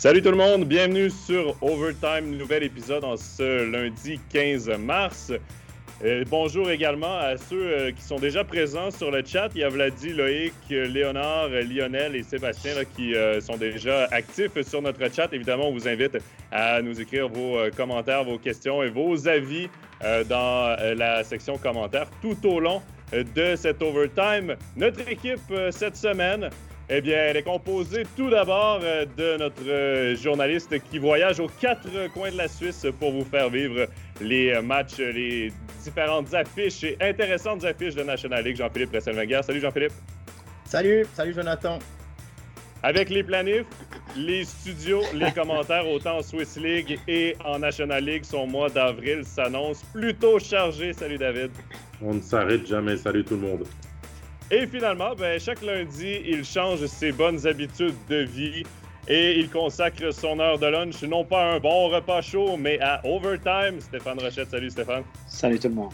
Salut tout le monde, bienvenue sur Overtime, nouvel épisode en ce lundi 15 mars. Euh, bonjour également à ceux euh, qui sont déjà présents sur le chat. Il y a Vladi, Loïc, Léonard, Lionel et Sébastien qui euh, sont déjà actifs sur notre chat. Évidemment, on vous invite à nous écrire vos commentaires, vos questions et vos avis dans la section commentaires tout au long de cet overtime. Notre équipe cette semaine, eh bien, elle est composée tout d'abord euh, de notre euh, journaliste qui voyage aux quatre coins de la Suisse pour vous faire vivre les matchs, les différentes affiches et intéressantes affiches de National League. Jean-Philippe Resselmaguer. Salut Jean-Philippe. Salut, salut Jonathan. Avec les planifs, les studios, les commentaires, autant en Swiss League et en National League, son mois d'avril s'annonce plutôt chargé. Salut David. On ne s'arrête jamais. Salut tout le monde. Et finalement, ben, chaque lundi, il change ses bonnes habitudes de vie et il consacre son heure de lunch non pas à un bon repas chaud, mais à overtime. Stéphane Rochette, salut Stéphane. Salut tout le monde.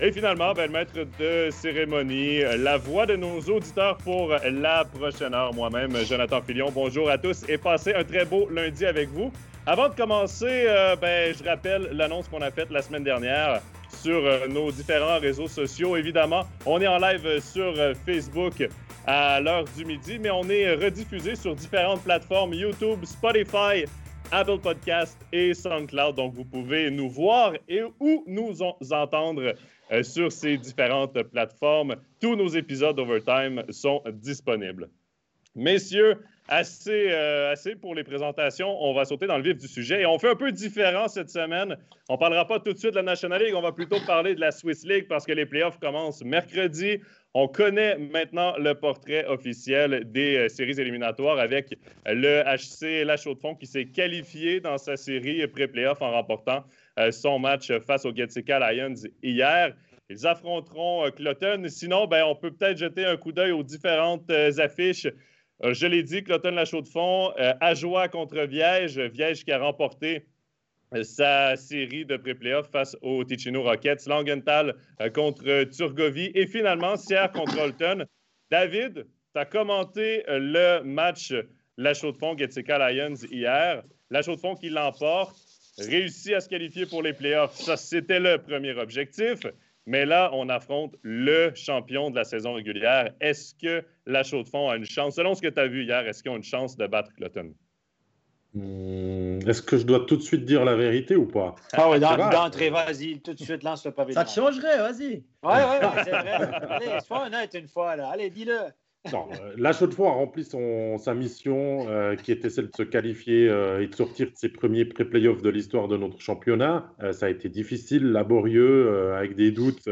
Et finalement, ben, le maître de cérémonie, la voix de nos auditeurs pour la prochaine heure, moi-même, Jonathan Filion. Bonjour à tous et passez un très beau lundi avec vous. Avant de commencer, euh, ben, je rappelle l'annonce qu'on a faite la semaine dernière sur euh, nos différents réseaux sociaux. Évidemment, on est en live sur euh, Facebook à l'heure du midi, mais on est rediffusé sur différentes plateformes YouTube, Spotify, Apple Podcast et SoundCloud. Donc, vous pouvez nous voir et ou nous entendre euh, sur ces différentes plateformes. Tous nos épisodes Overtime sont disponibles. Messieurs, assez, euh, assez pour les présentations. On va sauter dans le vif du sujet et on fait un peu différent cette semaine. On ne parlera pas tout de suite de la National League, on va plutôt parler de la Swiss League parce que les playoffs commencent mercredi. On connaît maintenant le portrait officiel des euh, séries éliminatoires avec le HC La Chaux-de-Fonds qui s'est qualifié dans sa série pré-playoff en remportant euh, son match face aux Getsika Lions hier. Ils affronteront Cloton. Sinon, ben, on peut peut-être jeter un coup d'œil aux différentes affiches je l'ai dit, Cloton La Chaux-de-Fonds, euh, Ajoie contre Viège. Viège qui a remporté euh, sa série de pré-playoff face aux Ticino Rockets. Langenthal contre Turgovie. Et finalement, Sierre contre Holton. David, tu as commenté le match La Chaux-de-Fonds Getsika Lions hier. La Chaux-de-Fonds qui l'emporte, réussit à se qualifier pour les playoffs. Ça, c'était le premier objectif. Mais là, on affronte le champion de la saison régulière. Est-ce que la Chaux-de-Fonds a une chance, selon ce que tu as vu hier, est-ce qu'ils ont une chance de battre Cloton? Hmm, est-ce que je dois tout de suite dire la vérité ou pas? Ah oui, d'entrée, vas-y, tout de suite, lance le pavé. Ça te changerait, vas-y. Oui, oui, c'est vrai. Allez, sois honnête une fois, là. Allez, dis-le. Non, euh, la Chaux-de-Fonds a rempli son, sa mission, euh, qui était celle de se qualifier euh, et de sortir de ses premiers pré-playoffs de l'histoire de notre championnat. ça a été difficile, laborieux, avec des doutes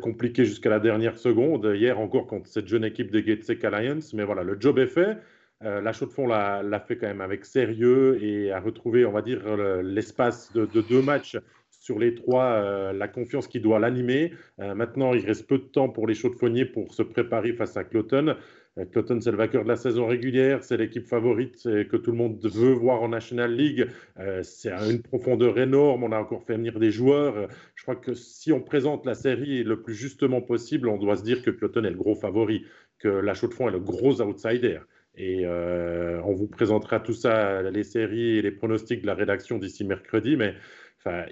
compliqués jusqu'à la dernière seconde. Hier encore contre cette jeune équipe des Gatesec Alliance, mais voilà, le job est fait. la Chaux-de-Fonds l'a fait quand même avec sérieux et a retrouvé, on va dire, l'espace de, deux matchs sur les trois euh, la confiance qui doit l'animer. Euh, maintenant, il reste peu de temps pour les de pour se préparer face à Cloton. Euh, Cloton, c'est le vainqueur de la saison régulière, c'est l'équipe favorite que tout le monde veut voir en National League. c'est à une profondeur énorme, on a encore fait venir des joueurs. je crois que si on présente la série le plus justement possible, on doit se dire que Cloton est le gros favori, que la Chaux de Fonds est le gros outsider. Et on vous présentera tout ça, les séries et les pronostics de la rédaction d'ici mercredi. Mais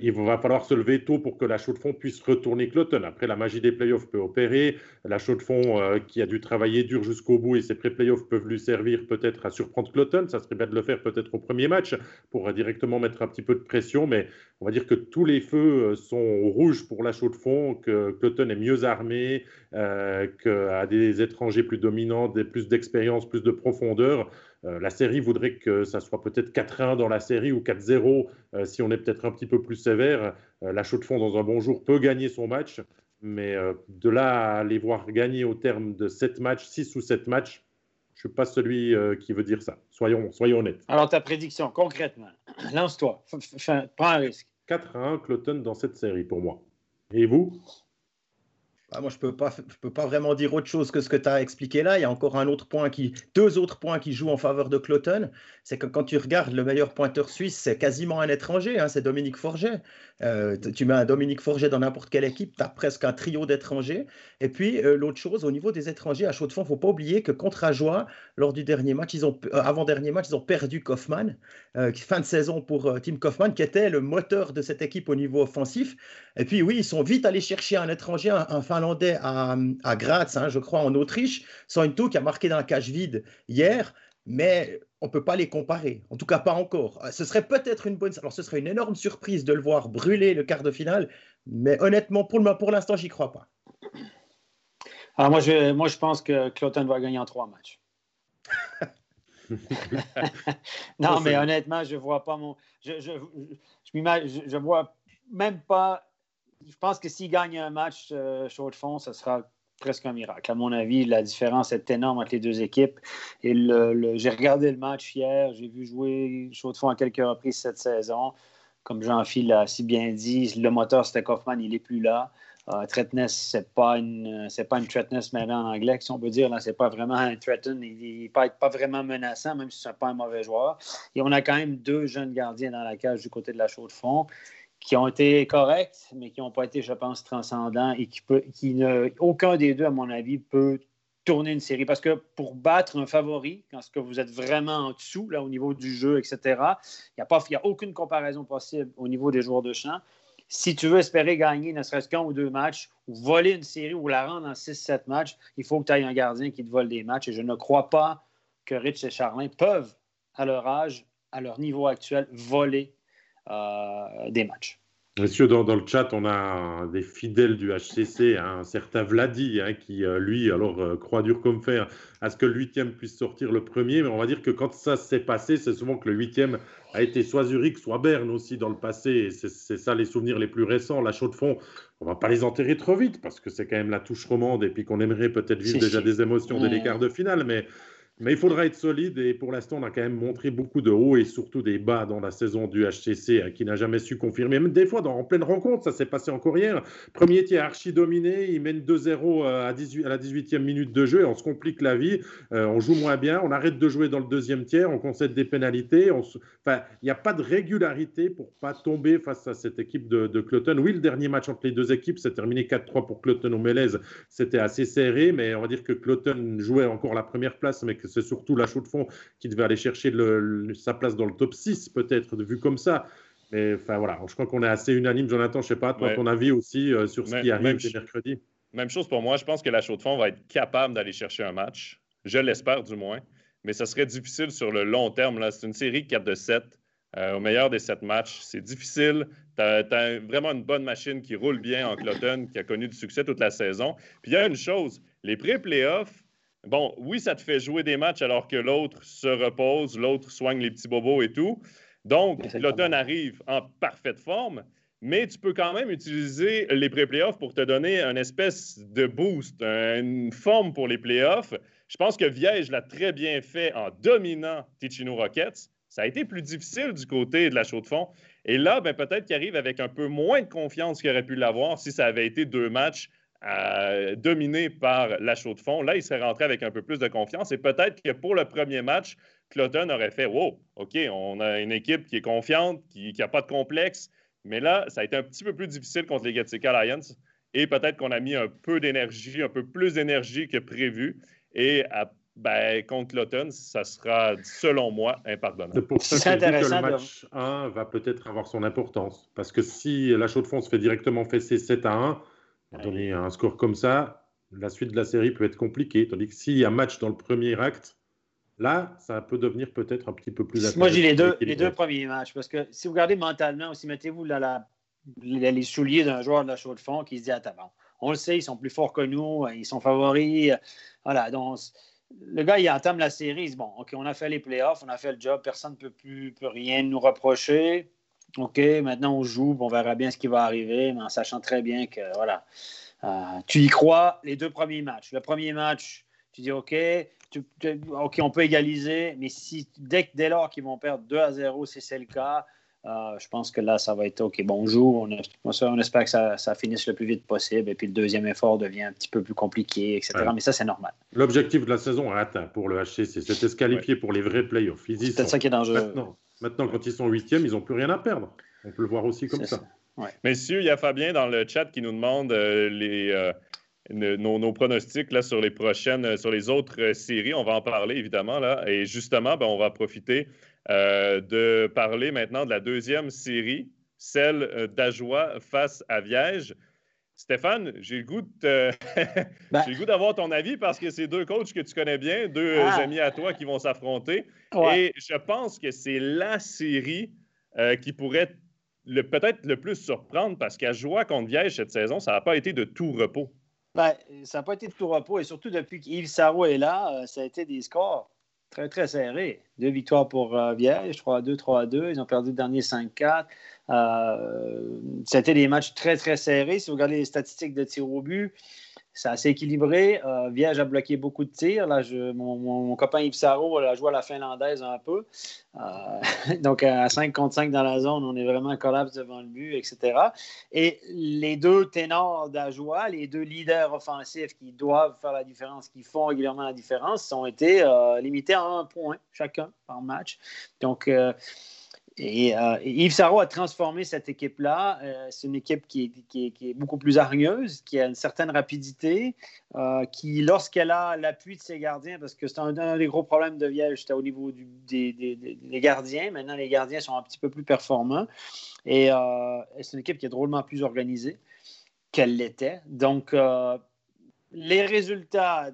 il va falloir se lever tôt pour que la chaux de fond puisse retourner Cloton. Après, la magie des playoffs peut opérer. La chaux de fond euh, qui a dû travailler dur jusqu'au bout et ses pré-playoffs peuvent lui servir peut-être à surprendre Cloton. Ça serait bien de le faire peut-être au premier match pour directement mettre un petit peu de pression. Mais on va dire que tous les feux euh, sont rouges pour la chaux de fond, que Cloton est mieux armé, euh, qu'à des étrangers plus dominants, des, plus d'expérience, plus de profondeur. Euh, la série voudrait que ça soit peut-être 4-1 dans la série ou 4-0 euh, si on est peut-être un petit peu plus sévère. Euh, la chaux de fond, dans un bon jour, peut gagner son match. Mais de là à les voir gagner au terme de 7 matchs, 6 ou 7 matchs, je ne suis pas celui qui veut dire ça. Soyons, soyons honnêtes. Alors, ta prédiction, concrètement, lance-toi, prends un risque. 4 1 Cloton dans cette série pour moi. Et vous? Ah, moi, je peux peux pas vraiment dire autre chose que ce que tu as expliqué là. Il y a encore un autre point qui, deux autres points qui jouent en faveur de Cloton. C'est que quand tu regardes le meilleur pointeur suisse, c'est quasiment un étranger. Hein, c'est Dominique Forget. Euh, tu mets un Dominique Forget dans n'importe quelle équipe, tu as presque un trio d'étrangers. Et puis euh, l'autre chose, au niveau des étrangers à chaud de fond, faut pas oublier que contre Ajoie, lors du dernier match, ils ont, euh, avant dernier match, ils ont perdu Kaufmann. fin de saison pour Tim Kaufmann, qui était le moteur de cette équipe au niveau offensif. Et puis oui, ils sont vite allés chercher un étranger, un, un Finlandais à, à Graz, hein, je crois, en Autriche, Sointo qui a marqué dans la cage vide hier, mais on ne peut pas les comparer. En tout cas, pas encore. Ce serait peut-être une bonne. Alors, ce serait une énorme surprise de le voir brûler le quart de finale, mais honnêtement, pour, le, pour l'instant, j'y crois pas. Alors, moi, je, moi, je pense que Cloton va gagner en trois matchs. non, mais honnêtement, je vois pas mon. Je, je, je, je, vois même pas je pense que s'il gagne un match euh, chaud de fond, ce sera presque un miracle. À mon avis, la différence est énorme entre les deux équipes. Et j'ai regardé le match hier, j'ai vu jouer chaud de fond à quelques reprises cette saison. Comme Jean-Phil l'a si bien dit, le moteur, c'était il n'est plus là. Euh, Tretness, ce n'est pas une, c'est pas une Tretness mais en anglais, si on peut dire. Ce n'est pas vraiment un Threaten. Il n'est pas, pas, vraiment menaçant, même si ce n'est pas un mauvais joueur. Et on a quand même deux jeunes gardiens dans la cage du côté de la chaude de fond qui ont été corrects, mais qui n'ont pas été, je pense, transcendants et qui, peut, qui ne, aucun des deux, à mon avis, peut tourner une série. Parce que pour battre un favori, quand vous êtes vraiment en dessous, là, au niveau du jeu, etc., il n'y a, a aucune comparaison possible au niveau des joueurs de champ. Si tu veux espérer gagner ne serait-ce qu'un ou deux matchs, ou voler une série ou la rendre en 6-7 matchs, il faut que tu aies un gardien qui te vole des matchs. Et je ne crois pas que Rich et Charlin peuvent, à leur âge, à leur niveau actuel, voler des matchs. Monsieur, dans, dans, le chat, on a des fidèles du HCC, hein, un certain Vladi, hein, qui, euh, lui, alors, euh, croit dur comme fer à ce que le huitième puisse sortir le premier. Mais on va dire que quand ça s'est passé, c'est souvent que le huitième a été soit Zurich, soit Berne aussi dans le passé. C'est ça les souvenirs les plus récents. La chaude de fond, on va pas les enterrer trop vite parce que c'est quand même la touche romande et puis qu'on aimerait peut-être vivre déjà des émotions dès les quarts de finale. Mais mais il faudra être solide et pour l'instant, on a quand même montré beaucoup de hauts et surtout des bas dans la saison du HCC hein, qui n'a jamais su confirmer. Même des fois, dans, en pleine rencontre, ça s'est passé encore hier. Premier tiers archi dominé, il mène 2-0 euh, à, 18, à la 18e minute de jeu et on se complique la vie. Euh, on joue moins bien, on arrête de jouer dans le deuxième tiers, on concède des pénalités. Enfin, il n'y a pas de régularité pour pas tomber face à cette équipe de, de Cloton. Oui, le dernier match entre les deux équipes s'est terminé 4-3 pour Cloton au Mélèze. C'était assez serré, mais on va dire que Cloton jouait encore la première place, mais que c'est surtout la chaux de fond qui devait aller chercher sa place dans le top 6, peut-être, vu comme ça. Mais enfin voilà, je crois qu'on est assez unanime. Jonathan, je sais pas, toi, ton avis aussi euh, sur ce qui arrive mercredi. Même chose pour moi. Je pense que la chaux de fond va être capable d'aller chercher un match. Je l'espère du moins. Mais ça serait difficile sur le long terme. C'est une série 4 de 7. Euh, au meilleur des 7 matchs. C'est difficile. Tu as, vraiment une bonne machine qui roule bien en Cloton, qui a connu du succès toute la saison. Puis il y a une chose, les pré-playoffs, Bon, oui, ça te fait jouer des matchs alors que l'autre se repose, l'autre soigne les petits bobos et tout. Donc, l'automne arrive en parfaite forme, mais tu peux quand même utiliser les pré-playoffs pour te donner une espèce de boost, une forme pour les playoffs. Je pense que Viège l'a très bien fait en dominant Ticino Rockets. Ça a été plus difficile du côté de la chaux de fond. Et là, ben, peut-être qu'il arrive avec un peu moins de confiance qu'il aurait pu l'avoir si ça avait été deux matchs dominé par la chaux de fond. Là, il serait rentré avec un peu plus de confiance et peut-être que pour le premier match, Cloton aurait fait Wow, OK, on a une équipe qui est confiante, qui n'a pas de complexe. Mais là, ça a été un petit peu plus difficile contre les Gatsika Lions et peut-être qu'on a mis un peu d'énergie, un peu plus d'énergie que prévu. Et ben, contre Cloton, ça sera, selon moi, impardonnable. C'est pour ça que, le match 1 va peut-être avoir son importance. Parce que si la chaux de fond se fait directement fesser 7 à 1, donner un score comme ça, la suite de la série peut être compliquée. Tandis que s'il y a match dans le premier acte, là, ça peut devenir peut-être un petit peu plus Moi, j'ai les deux, les deux premiers matchs. Parce que si vous regardez mentalement aussi, mettez-vous là, les souliers d'un joueur de la chaux de fond qui se dit Attends, on le sait, ils sont plus forts que nous, ils sont favoris. Voilà, donc le gars, il entame la série, il dit Bon, OK, on a fait les playoffs, on a fait le job, personne ne peut, plus, peut rien nous reprocher. OK, maintenant on joue, on verra bien ce qui va arriver, mais en sachant très bien que, voilà, euh, tu y crois les deux premiers matchs. Le premier match, tu dis OK, OK, on peut égaliser, mais si dès, dès lors qu'ils vont perdre 2 à 0, si c'est le cas, Euh, je pense que là, ça va être OK. Bonjour. On, on espère que ça, ça, finisse le plus vite possible. Et puis le deuxième effort devient un petit peu plus compliqué, etc. Mais ça, c'est normal. L'objectif de la saison est atteint pour le HCC. C'était se qualifier pour les vrais playoffs. C'est peut-être ça qui est dangereux. Maintenant, maintenant quand ils sont huitièmes, ils n'ont plus rien à perdre. On peut le voir aussi comme ça. Messieurs, il y a Fabien dans le chat qui nous demande euh, les, euh, nos, pronostics là, sur les prochaines, sur les autres séries. On va en parler évidemment. Là. Et justement, ben, on va profiter euh, de parler maintenant de la deuxième série, celle euh, d'Ajoie face à Viège. Stéphane, j'ai le goût ben goût d'avoir ton avis parce que c'est deux coachs que tu connais bien, deux ah. amis à toi qui vont s'affronter. Et je pense que c'est la série euh, qui pourrait peut-être le plus surprendre parce qu'à Joie contre Viège cette saison, ça n'a pas été de tout repos. Ben, ça n'a pas été de tout repos et surtout depuis qu'Yves Sarro est là, ça a été des scores très, très serré. Deux victoires pour euh, Vierge, 3-2, 3-2. Ils ont perdu le dernier 5-4. Euh, C'était des matchs très, très serrés. Si vous regardez les statistiques de tir au but, c'est assez équilibré. Euh, a bloqué beaucoup de tirs. Là, je, mon, copain Yves Sarro a joué à la finlandaise un peu. Euh, donc, à 5 contre 5 dans la zone, on est vraiment collapse devant le but, etc. Et les deux ténors d'Ajoie, les deux leaders offensifs qui doivent faire la différence, qui font régulièrement la différence, ont été euh, limités à un point chacun par match. Donc, euh, et, Yves Sarro a transformé cette équipe-là. Euh, c'est une équipe qui est, beaucoup plus hargneuse, qui a une certaine rapidité, euh, qui, lorsqu'elle a l'appui de ses gardiens, parce que c'est un, des gros problèmes de Viège, c'était au niveau des, gardiens. Maintenant, les gardiens sont un petit peu plus performants. Et c'est une équipe qui est drôlement plus organisée qu'elle l'était. Donc, les résultats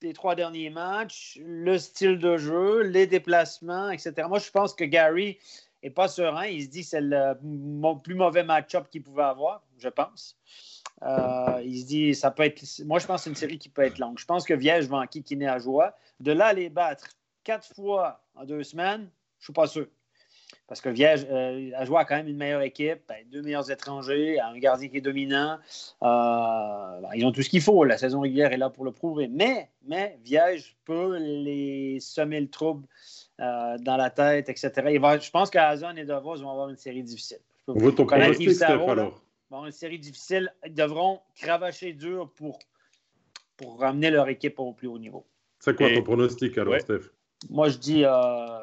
des trois derniers matchs, le style de jeu, les déplacements, etc. Moi, je pense que Gary et pas serein. Il se dit que c'est le plus mauvais match-up qu'il pouvait avoir, je pense. Euh, il se dit, ça peut être. Moi, je pense que c'est une série qui peut être longue. Je pense que Viège va en à joie. De là, les battre quatre fois en deux semaines, je ne suis pas sûr. Parce que Viège euh, a quand même une meilleure équipe, ben, deux meilleurs étrangers, un gardien qui est dominant. Euh, ben, ils ont tout ce qu'il faut. La saison régulière est là pour le prouver. Mais, mais Viège peut les semer le trouble euh, dans la tête, etc. je pense qu'Azon et Davos vont avoir une série difficile. On veut ton pronostic, Steph, alors. Bon, une série difficile. Ils devront cravacher dur pour, pour ramener leur équipe au plus haut niveau. C'est quoi ton pronostic, alors, Steph? Moi, je dis, euh,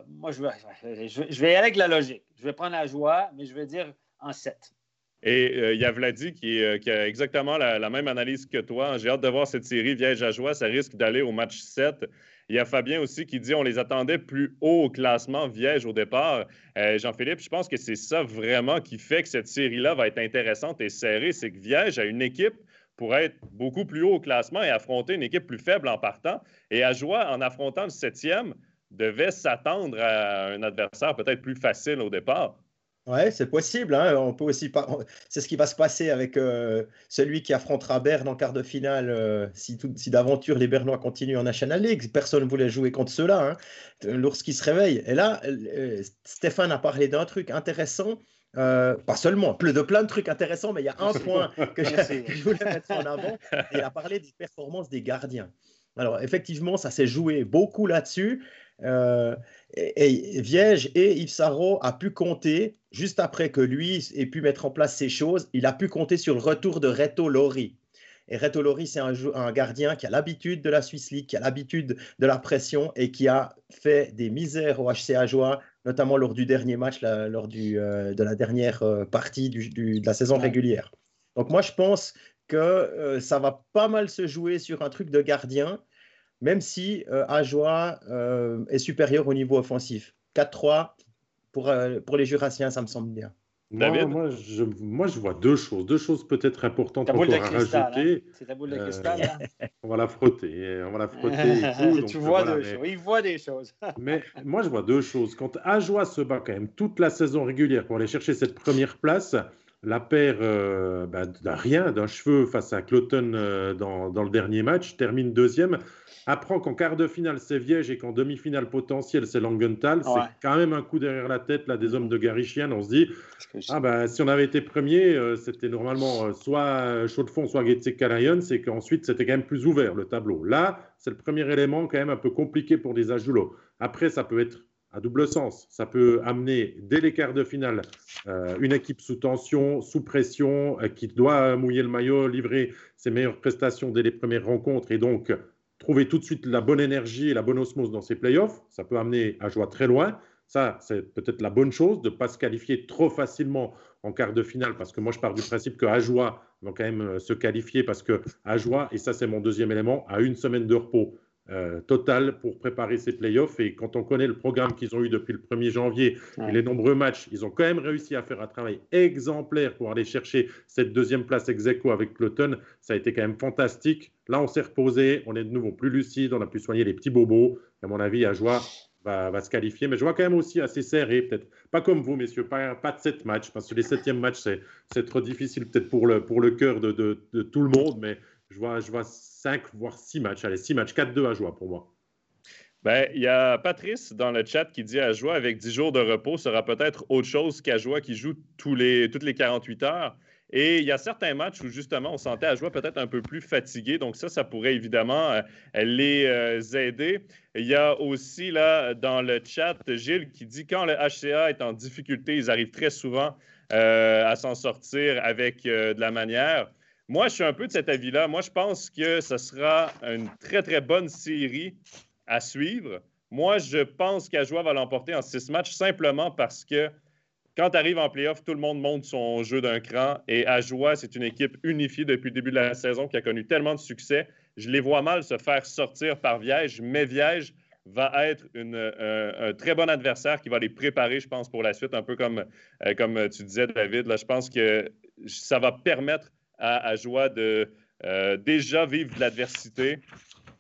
moi, je vais, je, vais y aller avec la logique. Je vais prendre la joie, mais je vais dire en 7. Et euh, il y a Vladi qui, qui a exactement la, la, même analyse que toi. J'ai hâte de voir cette série Viège à joie. Ça risque d'aller au match 7. Il y a Fabien aussi qui dit on les attendait plus haut au classement Viège au départ. Euh, Jean-Philippe, je pense que c'est ça vraiment qui fait que cette série-là va être intéressante et serrée. C'est que Viège a une équipe pour être beaucoup plus haut au classement et affronter une équipe plus faible en partant. Et Ajoie, en affrontant le septième, devait s'attendre à un adversaire peut-être plus facile au départ. Ouais, c'est possible. Hein. On peut aussi pas... C'est ce qui va se passer avec euh, celui qui affrontera Berne en quart de finale. Euh, si, si d'aventure les Bernois continuent en National League, personne ne voulait jouer contre ceux-là. Hein, lorsqu'ils se réveillent. Et là, euh, Stéphane a parlé d'un truc intéressant. pas seulement, de plein de trucs intéressants, mais il y a un point que je, voulais mettre en avant. Il a parlé des performances des gardiens. Alors, effectivement, ça s'est joué beaucoup là-dessus. Euh, et, Viège et Yves Sarro a pu compter, juste après que lui ait pu mettre en place ces choses, il a pu compter sur le retour de Reto Lori. Et Reto Lori, c'est un, un, gardien qui a l'habitude de la Swiss League, qui a l'habitude de la pression et qui a fait des misères au HCA Joie, notamment lors du dernier match, lors du, euh, de la dernière euh, partie du, de la saison régulière. Donc moi, je pense que ça va pas mal se jouer sur un truc de gardien même si euh, Ajoie euh, est supérieur au niveau offensif. 4-3 pour, euh, pour les Jurassiens, ça me semble bien. moi, je, moi, je vois deux choses, deux choses peut-être importantes encore à rajouter. Hein. C'est ta boule de cristal. on va la frotter, on va la frotter. tu vois deux choses. Il voit des choses. mais moi, je vois deux choses. Quand Ajoie se bat quand même toute la saison régulière pour aller chercher cette première place, la paire bah, d'un rien, d'un cheveu face à Cloton dans, dans, le dernier match, termine deuxième apprend qu'en quart de finale, c'est Viège et qu'en demi-finale potentielle, c'est Langenthal, c'est quand même un coup derrière la tête là, des hommes de Garichian. On se dit, ah ben, si on avait été premier, euh, c'était normalement euh, soit Chaud de Fond, soit Getse Kalayon, c'est qu'ensuite, c'était quand même plus ouvert le tableau. Là, c'est le premier élément quand même un peu compliqué pour des Ajulo. Après, ça peut être à double sens. Ça peut amener dès les quarts de finale euh, une équipe sous tension, sous pression, euh, qui doit mouiller le maillot, livrer ses meilleures prestations dès les premières rencontres et donc trouver tout de suite la bonne énergie et la bonne osmose dans ses playoffs. Ça peut amener à jouer très loin. Ça, c'est peut-être la bonne chose de ne pas se qualifier trop facilement en quart de finale, parce que moi, je pars du principe que Ajoie va quand même euh, se qualifier, parce que Ajoie, et ça, c'est mon deuxième élément, a une semaine de repos euh, total pour préparer ces playoffs. Et quand on connaît le programme qu'ils ont eu depuis le 1er janvier et les nombreux matchs, ils ont quand même réussi à faire un travail exemplaire pour aller chercher cette deuxième place ex aequo avec Cloton. Ça a été quand même fantastique. Là, on s'est reposé, on est de nouveau plus lucide, on a pu soigner les petits bobos. À mon avis, Ajoie va, se qualifier. Mais je vois quand même aussi assez serré, peut-être. Pas comme vous, messieurs, pas, pas de sept matchs, parce que les septièmes matchs, c'est trop difficile peut-être pour le, pour le cœur de, de, tout le monde, mais je vois, je voire six matchs. Allez, six matchs, 4-2 à joie pour moi. Ben, il y a Patrice dans le chat qui dit à joie avec 10 jours de repos sera peut-être autre chose qu'à joie qui joue tous les, toutes les 48 heures. Et il y a certains matchs où justement on sentait à joie peut-être un peu plus fatigué. Donc ça, ça pourrait évidemment euh, les euh, aider. Il y a aussi là dans le chat Gilles qui dit quand le HCA est en difficulté, ils arrivent très souvent euh, à s'en sortir avec de la manière. Moi, je suis un peu de cet avis-là. Moi, je pense que ce sera une très, très bonne série à suivre. Moi, je pense qu'Ajoie va l'emporter en six matchs simplement parce que quand tu arrives en playoff, tout le monde monte son jeu d'un cran. Et Ajoie, c'est une équipe unifiée depuis le début de la saison qui a connu tellement de succès. Je les vois mal se faire sortir par Viège, mais Viège va être un, très bon adversaire qui va les préparer, je pense, pour la suite, un peu comme, euh, comme tu disais, David. Là, je pense que ça va permettre à, Ajoie de euh, déjà vivre de l'adversité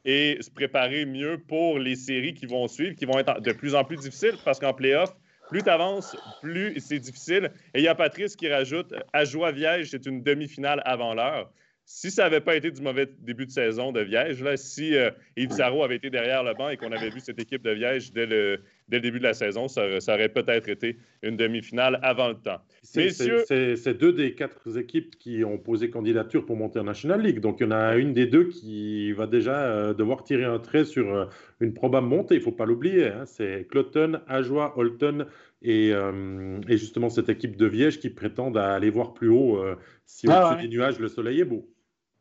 et se préparer mieux pour les séries qui vont suivre, qui vont être de plus en plus difficiles parce qu'en playoff, plus tu avances, plus c'est difficile. Et il y a Patrice qui rajoute Ajoie-Viège, c'est une demi-finale avant l'heure. Si ça n'avait pas été du mauvais début de saison de Viège, là, si euh, Yves Sarro avait été derrière le banc et qu'on avait vu cette équipe de Viège dès le, dès le début de la saison, ça, aurait peut-être été une demi-finale avant le temps. C'est deux des quatre équipes qui ont posé candidature pour monter en National League. Donc, il y en a une des deux qui va déjà euh, devoir tirer un trait sur euh, une probable montée. Il ne faut pas l'oublier. Hein. C'est Cloton, Ajoie, Holton et, et, justement cette équipe de Viège qui prétendent aller voir plus haut si ah au-dessus des nuages le soleil est beau.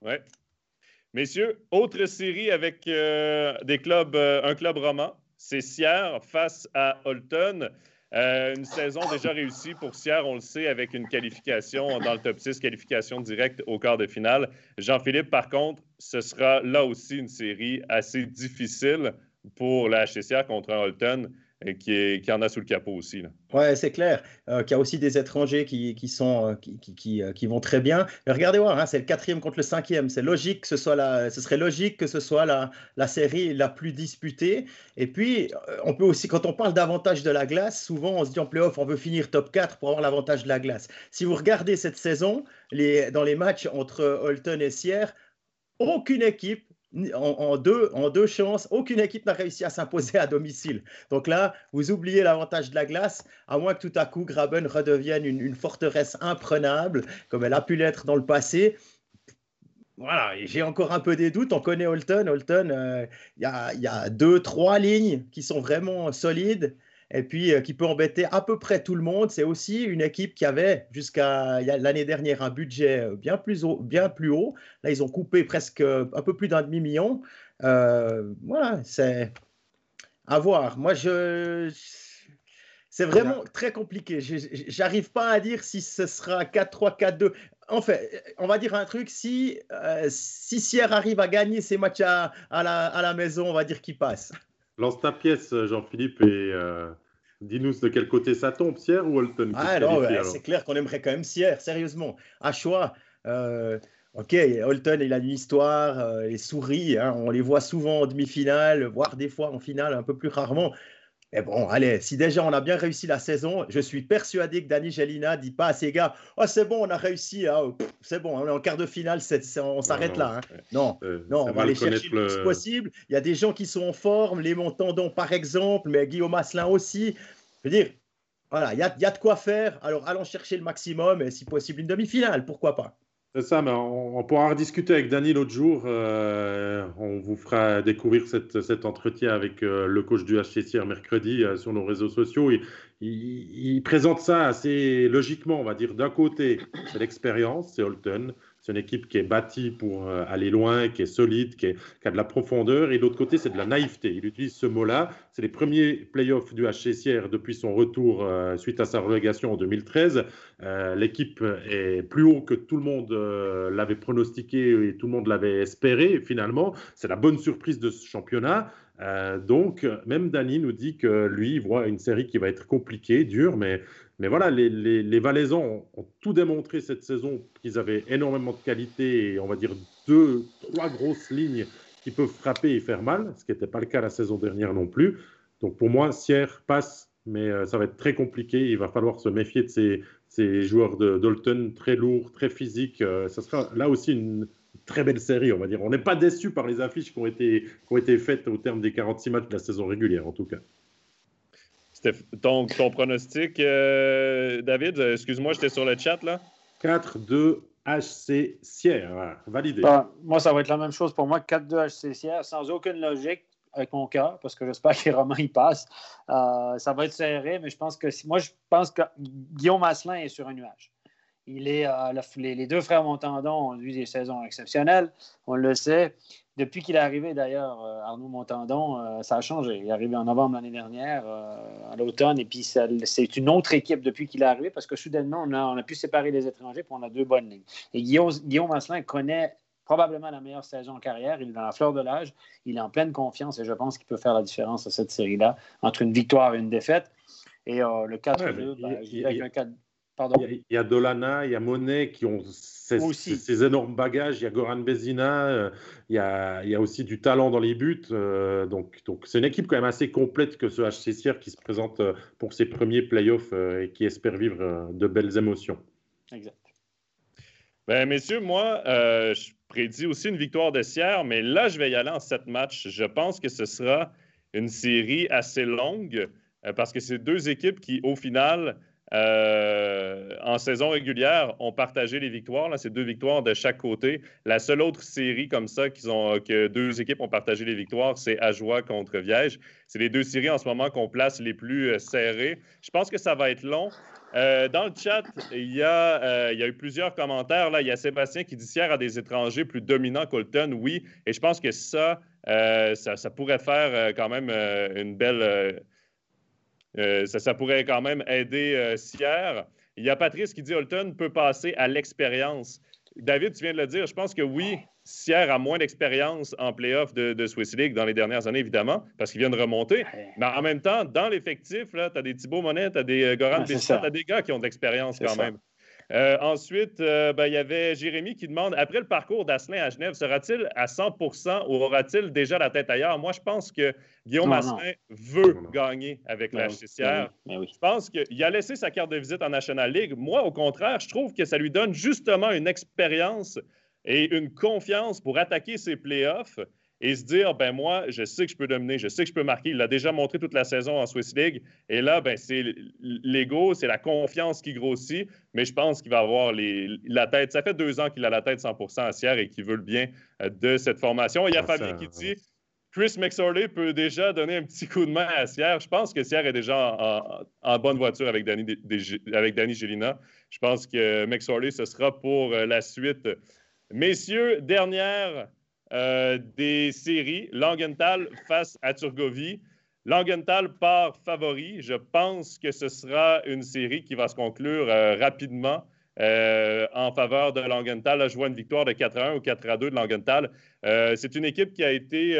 Ouais. Messieurs, autre série avec euh, des clubs, euh, un club roman, c'est Sierre face à Holton. Euh, une saison déjà réussie pour Sierre, on le sait, avec une qualification dans le top 6, qualification directe au quart de finale. Jean-Philippe, par contre, ce sera là aussi une série assez difficile pour la HCR contre Holton qui, qui, en a sous le capot aussi. Ouais, c'est clair. Euh, qu'il y a aussi des étrangers qui, qui sont, euh, qui, euh, qui, vont très bien. Regardez voir, hein, c'est le quatrième contre le cinquième. C'est logique que ce soit la, ce serait logique que ce soit la, la série la plus disputée. Et puis, euh, on peut aussi, quand on parle d'avantage de la glace, souvent on se dit en playoff, on veut finir top 4 pour avoir l'avantage de la glace. Si vous regardez cette saison, les, dans les matchs entre Holton et Sierre, aucune équipe en, deux, en deux chances, aucune équipe n'a réussi à s'imposer à domicile. Donc là, vous oubliez l'avantage de la glace, à moins que tout à coup Graben redevienne une, forteresse imprenable, comme elle a pu l'être dans le passé. Voilà, j'ai encore un peu des doutes. On connaît Holton. Holton, euh, il y, a, deux, trois lignes qui sont vraiment solides et puis euh, qui peut embêter à peu près tout le monde. C'est aussi une équipe qui avait jusqu'à l'année dernière un budget euh, bien plus, haut, bien plus haut. Là, ils ont coupé presque euh, un peu plus d'un demi-million. voilà, c'est à voir. Moi, je. C'est vraiment très compliqué. J'arrive pas à dire si ce sera 4-3, 4-2. En fait, on va dire un truc, si, si Sierre arrive à gagner ses matchs à, la, à la, maison, on va dire qu'il passe. Lance ta pièce, Jean-Philippe, et euh, dis-nous de quel côté ça tombe, Sierre ou Holton Ah non, c'est clair qu'on aimerait quand même Sierre, sérieusement. À choix, euh, ok, Holton, il a une histoire, euh, les souris, hein, on les voit souvent en demi-finale, voire des fois en finale, un peu plus rarement. Mais bon, allez, si déjà on a bien réussi la saison, je suis persuadé que Danny Gelina dit pas à ses gars Oh, c'est bon, on a réussi, hein, c'est bon, on est en quart de finale, on s'arrête là. Hein. Non, non, on va aller chercher le plus possible. Il y a des gens qui sont en forme, les Montandons par exemple, mais Guillaume Asselin aussi. Je veux dire, voilà, il y a, y a, de quoi faire. Alors allons chercher le maximum et si possible une demi-finale, pourquoi pas. C'est ça, on, pourra rediscuter avec Danny l'autre jour. Euh, on vous fera découvrir cet entretien avec euh, le coach du HCCR mercredi euh, sur nos réseaux sociaux. Il, il, présente ça assez logiquement, on va dire. D'un côté, c'est l'expérience, c'est Holton. C'est une équipe qui est bâtie pour euh, aller loin, qui est solide, qui, a de la profondeur. Et de l'autre côté, c'est de la naïveté. Il utilise ce mot-là. C'est les premiers playoffs du HCCR depuis son retour euh, suite à sa relégation en 2013. Euh, l'équipe est plus haut que tout le monde l'avait pronostiqué et tout le monde l'avait espéré. finalement, c'est la bonne surprise de ce championnat. donc, même Danny nous dit que lui, il voit une série qui va être compliquée, dure, mais mais voilà, les, Valaisans ont, tout démontré cette saison qu'ils avaient énormément de qualité et on va dire deux, trois grosses lignes qui peuvent frapper et faire mal, ce qui n'était pas le cas la saison dernière non plus. Donc pour moi, Sierre passe, mais euh, ça va être très compliqué. Il va falloir se méfier de ces, joueurs de Dalton très lourds, très physiques. Euh, ça sera là aussi une très belle série, on va dire. On n'est pas déçu par les affiches qui ont été faites au terme des 46 matchs de la saison régulière, en tout cas. Ton, ton pronostic, euh, David, excuse-moi, j'étais sur le chat là. 4-2 HC Sierre, validé. Bah, moi, ça va être la même chose pour moi, 4-2 HC Sierre, sans aucune logique avec mon cœur, parce que j'espère que les Romains y passent. Euh, ça va être serré, mais je pense que moi, je pense que Guillaume Asselin est sur un nuage. Il est, euh, les, deux frères Montandon ont eu des saisons exceptionnelles, on le sait. Depuis qu'il est arrivé, d'ailleurs, euh, Arnaud Montandon, euh, ça a changé. Il est arrivé en novembre l'année dernière, à l'automne, et puis c'est une autre équipe depuis qu'il est arrivé, parce que soudainement, on a, pu séparer les étrangers, puis on a deux bonnes lignes. Et Guillaume, Guillaume Asselin connaît probablement la meilleure saison en carrière. Il est dans la fleur de l'âge. Il est en pleine confiance et je pense qu'il peut faire la différence à cette série-là entre une victoire et une défaite. Et le 4-2, ben, avec un 4 il y, a, Dolana, il y a Monet qui ont ces, énormes bagages. Il y a Goran Bezina, euh, il, y a, il, y a, aussi du talent dans les buts. Euh, donc, donc c'est une équipe quand même assez complète que ce HC qui se présente euh, pour ses premiers playoffs et qui espère vivre de belles émotions. Exact. Ben, messieurs, moi, je prédis aussi une victoire de Sierre, mais là, je vais y aller en sept matchs. Je pense que ce sera une série assez longue parce que c'est deux équipes qui, au final, euh, en saison régulière, ont partagé les victoires. C'est deux victoires de chaque côté. La seule autre série comme ça ont, que deux équipes ont partagé les victoires, c'est Ajoie contre Viège. C'est les deux séries en ce moment qu'on place les plus euh, serrées. Je pense que ça va être long. Euh, dans le chat, il y, a, il y, a, eu plusieurs commentaires. Là. Il y a Sébastien qui dit hier à des étrangers plus dominants qu'Olton. Oui, et je pense que ça, ça, pourrait faire quand même une belle euh, ça, pourrait quand même aider euh, Sierre. Il y a Patrice qui dit Holton peut passer à l'expérience. David, tu viens de le dire. Je pense que oui, Sierre a moins d'expérience en playoff de, de, Swiss League dans les dernières années, évidemment, parce qu'il vient de remonter. Mais en même temps, dans l'effectif, tu as des Thibaut Monet, tu as des euh, Goran tu as des gars qui ont de l'expérience quand même. Euh, ensuite, euh, ben, il y avait Jérémy qui demande après le parcours d'Asselin à Genève, sera-t-il à 100 ou aura-t-il déjà la tête ailleurs? Moi, je pense que Guillaume Asselin veut gagner avec la HCCR. Je pense qu'il a laissé sa carte de visite en National League. Moi, au contraire, je trouve que ça lui donne justement une expérience et une confiance pour attaquer ses playoffs et se dire, ben moi, je sais que je peux dominer, je sais que je peux marquer. Il l'a déjà montré toute la saison en Swiss League. Et là, ben, c'est l'ego, c'est la confiance qui grossit. Mais je pense qu'il va avoir les, la tête. Ça fait deux ans qu'il a la tête 100 à Sierre et qu'il veut le bien euh, de cette formation. Il y a ah, Fabien qui dit Chris McSorley peut déjà donner un petit coup de main à Sierre. Je pense que Sierre est déjà en, bonne voiture avec Danny, avec Danny Gélina. Je pense que McSorley, ce sera pour euh, la suite. Messieurs, dernière euh, des séries. Langenthal face à Turgovie. Langenthal part favori. Je pense que ce sera une série qui va se conclure euh, rapidement euh, en faveur de Langenthal. Je vois une victoire de 4 1 ou 4 à 2 de Langenthal. c'est une équipe qui a été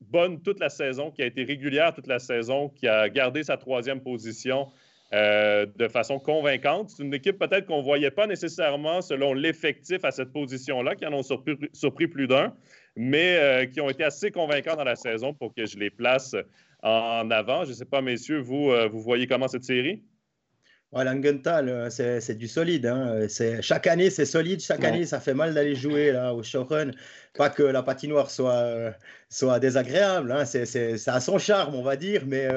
bonne toute la saison, qui a été régulière toute la saison, qui a gardé sa troisième position euh, de façon convaincante. C'est une équipe peut-être qu'on ne voyait pas nécessairement selon l'effectif à cette position-là, qui en ont surpris, plus d'un, mais euh, qui ont été assez convaincants dans la saison pour que je les place en avant. Je ne sais pas, messieurs, vous, euh, vous voyez comment cette série? Ouais, Langenthal, c'est du solide. Hein. Chaque année, c'est solide. Chaque année, ça fait mal d'aller jouer là, au showrun. Pas que la patinoire soit, soit désagréable. Hein. C'est, ça a son charme, on va dire, mais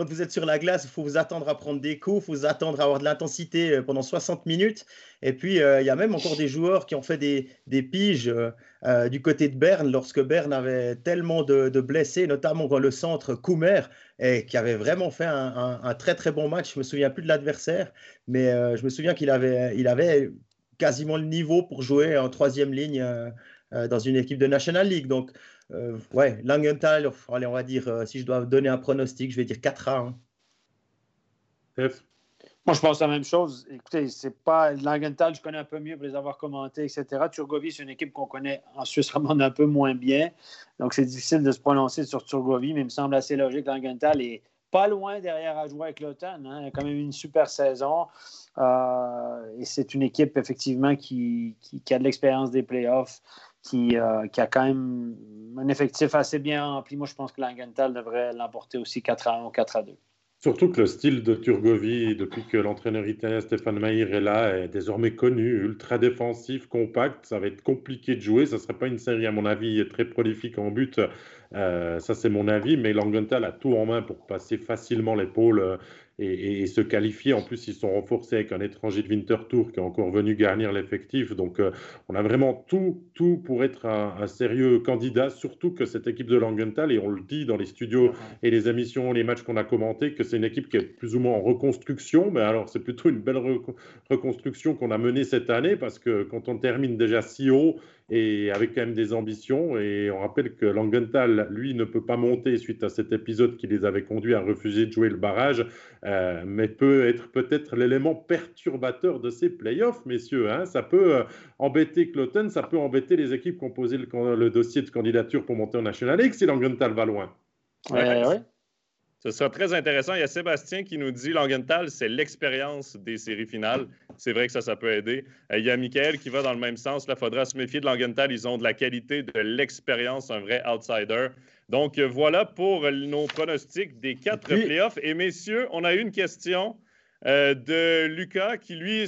quand vous êtes sur la glace, il faut vous attendre à prendre des coups, il faut vous attendre à avoir de l'intensité euh, pendant 60 minutes. Et puis, euh, il y a même encore des joueurs qui ont fait des, des piges du côté de Berne, lorsque Berne avait tellement de, blessés, notamment dans le centre Koumer, et qui avait vraiment fait un, très très bon match. Je me souviens plus de l'adversaire, mais je me souviens qu'il avait, quasiment le niveau pour jouer en troisième ligne dans une équipe de National League. Euh, ouais, Langenthal, allez, on va dire, euh, si je dois donner un pronostic, je vais dire 4A. Hein. Moi, je pense la même chose. Écoutez, c'est pas Langenthal, je connais un peu mieux pour les avoir commentés, etc. Turgovie, c'est une équipe qu'on connaît en Suisse romande un peu moins bien. Donc, c'est difficile de se prononcer sur Turgovie, mais il me semble assez logique. Langenthal est pas loin derrière à jouer avec l'automne. Hein. Il a quand même une super saison. Euh, et c'est une équipe, effectivement, qui, qui, qui a de l'expérience des playoffs. Euh, qui, a quand même un effectif assez bien rempli. Moi, je pense que Langenthal devrait l'emporter aussi 4 à 1 ou 4 à 2. Surtout que le style de Turgovie, depuis que l'entraîneur italien Stéphane Maïr est là, est désormais connu, ultra défensif, compact. Ça va être compliqué de jouer. Ça ne serait pas une série, à mon avis, très prolifique en but. Euh, ça, c'est mon avis. Mais Langenthal a tout en main pour passer facilement l'épaule et, se qualifier. En plus, ils sont renforcés avec un étranger de Winterthur qui est encore venu garnir l'effectif. Donc, euh, on a vraiment tout, tout pour être un, sérieux candidat, surtout que cette équipe de Langenthal, et on le dit dans les studios et les émissions, les matchs qu'on a commentés, que c'est une équipe qui est plus ou moins en reconstruction. Mais alors, c'est plutôt une belle reconstruction qu'on a menée cette année parce que quand on termine déjà si haut, et avec quand même des ambitions. Et on rappelle que Langenthal, lui, ne peut pas monter suite à cet épisode qui les avait conduits à refuser de jouer le barrage, euh, mais peut être peut-être l'élément perturbateur de ces playoffs, messieurs. Hein. Ça peut euh, embêter Cloton, ça peut embêter les équipes qui ont posé le, dossier de candidature pour monter en National League si Langenthal va loin. Ouais, ouais. Ce sera très intéressant. Il y a Sébastien qui nous dit Langenthal, c'est l'expérience des séries finales. C'est vrai que ça, ça peut aider. Euh, il y a Michael qui va dans le même sens. Il faudra se méfier de Langenthal. Ils ont de la qualité, de l'expérience, un vrai outsider. Donc, euh, voilà pour nos pronostics des quatre playoffs. Et messieurs, on a eu une question euh, de Lucas qui, lui,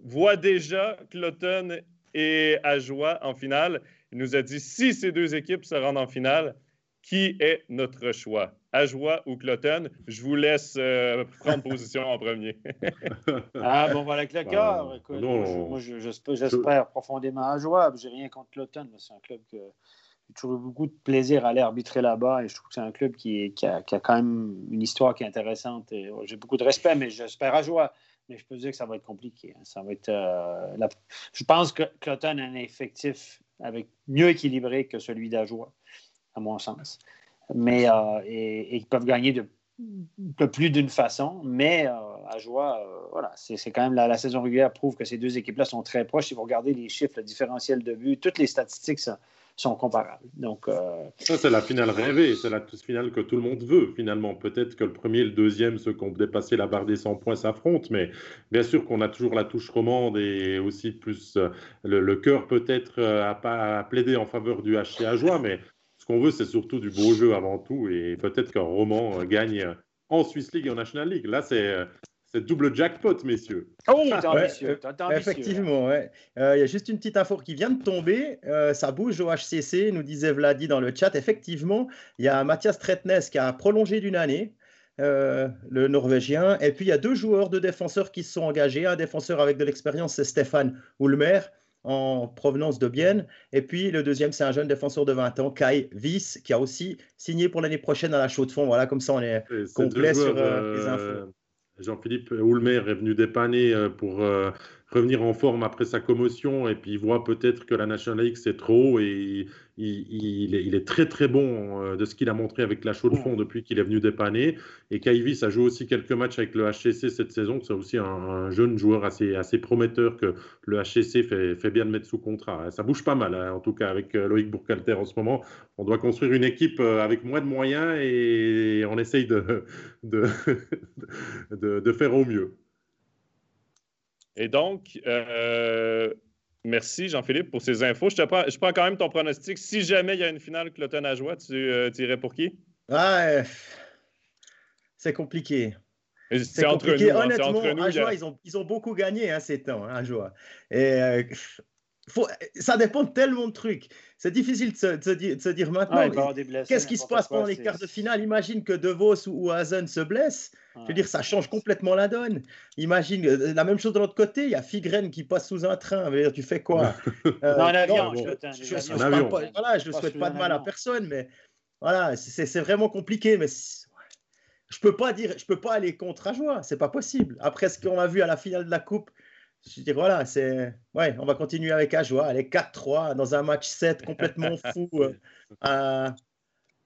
voit déjà Cloton et Ajoie en finale. Il nous a dit si ces deux équipes se rendent en finale, qui est notre choix? Ajoie ou Cloton? Je vous laisse euh, prendre position en premier. ah, bon, voilà, avec le cœur. moi, j'espère profondément Ajoie. J'ai rien contre Cloton. C'est un club que j'ai toujours eu beaucoup de plaisir à aller arbitrer là-bas et je trouve que c'est un club qui, qui, a, quand même une histoire qui est intéressante. J'ai beaucoup de respect, mais j'espère Ajoie. Mais je peux dire que ça va être compliqué. Hein. Ça va être, euh, Je pense que Cloton a un effectif avec mieux équilibré que celui d'Ajoie à mon sens. Mais, euh, et, ils peuvent gagner de, plus d'une façon, mais euh, à joie, euh, voilà, c'est quand même la, saison régulière prouve que ces deux équipes-là sont très proches. Si vous regardez les chiffres, le différentiel de but, toutes les statistiques sont comparables. Donc, Ça, c'est la finale rêvée, c'est la finale que tout le monde veut, finalement. Peut-être que le premier et le deuxième, ceux qui ont dépassé la barre des 100 points, s'affrontent, mais bien sûr qu'on a toujours la touche romande et aussi plus le, cœur peut-être à, plaider en faveur du HC à joie, mais ce qu'on veut, c'est surtout du beau jeu avant tout. Et peut-être qu'un roman euh, gagne en Swiss League et en National League. Là, c'est. Euh, double jackpot, messieurs. Oh, ambitieux. effectivement, ouais. Euh, il y a juste une petite info qui vient de tomber. ça bouge au HCC, nous disait Vladi dans le chat. Effectivement, il y a Mathias Tretnes qui a prolongé d'une année. le Norvégien. Et puis, il y a deux joueurs de défenseurs qui se sont engagés. Un défenseur avec de l'expérience, c'est Stéphane Ulmer en provenance de Bienne. Et puis le deuxième, c'est un jeune défenseur de 20 ans, Kai Wies, qui a aussi signé pour l'année prochaine à la Chaux de Fonds. Voilà, comme ça on est, complet sur euh, les infos. Euh, Jean-Philippe Houlmer est venu dépanner euh, pour revenir en forme après sa commotion et puis il voit peut-être que la National League c'est trop et il, est, très très bon euh, de ce qu'il a montré avec la chaux de fond depuis qu'il est venu dépanner. Et Kaivis a joué aussi quelques matchs avec le HCC cette saison. C'est aussi un, jeune joueur assez, assez prometteur que le HCC fait, fait bien de mettre sous contrat. Ça bouge pas mal, hein, en tout cas avec euh, Loïc Bourcalter en ce moment. On doit construire une équipe euh, avec moins de moyens et on essaye de, de, de faire au mieux. Et donc, euh, merci Jean-Philippe pour ces infos. Je, te prends, je prends quand même ton pronostic. Si jamais il y a une finale Cloton à jouer, tu euh, irais pour qui? Ah, c'est compliqué. C'est compliqué. Honnêtement, ils, ont, ils, ont, beaucoup gagné hein, ces temps, hein, Et euh, faut, ça dépend de tellement de trucs. C'est difficile de se, dire, maintenant. Qu'est-ce qui se passe pendant les quarts de finale? Imagine que De Vos ou, Hazen se blessent. Je veux dire, ça change complètement la donne. Imagine euh, la même chose de l'autre côté. Il y a Figren qui passe sous un train. Dire, tu fais quoi? Euh, Non, un avion. je, ne souhaite pas de mal à personne, mais voilà, c'est vraiment compliqué. Mais je peux pas dire, je peux pas aller contre Ajoie. C'est pas possible. Après ce qu'on a vu à la finale de la Coupe je dis voilà, c'est. Ouais, on va continuer avec Ajoie. Allez, 4-3 dans un match 7 complètement fou euh, à,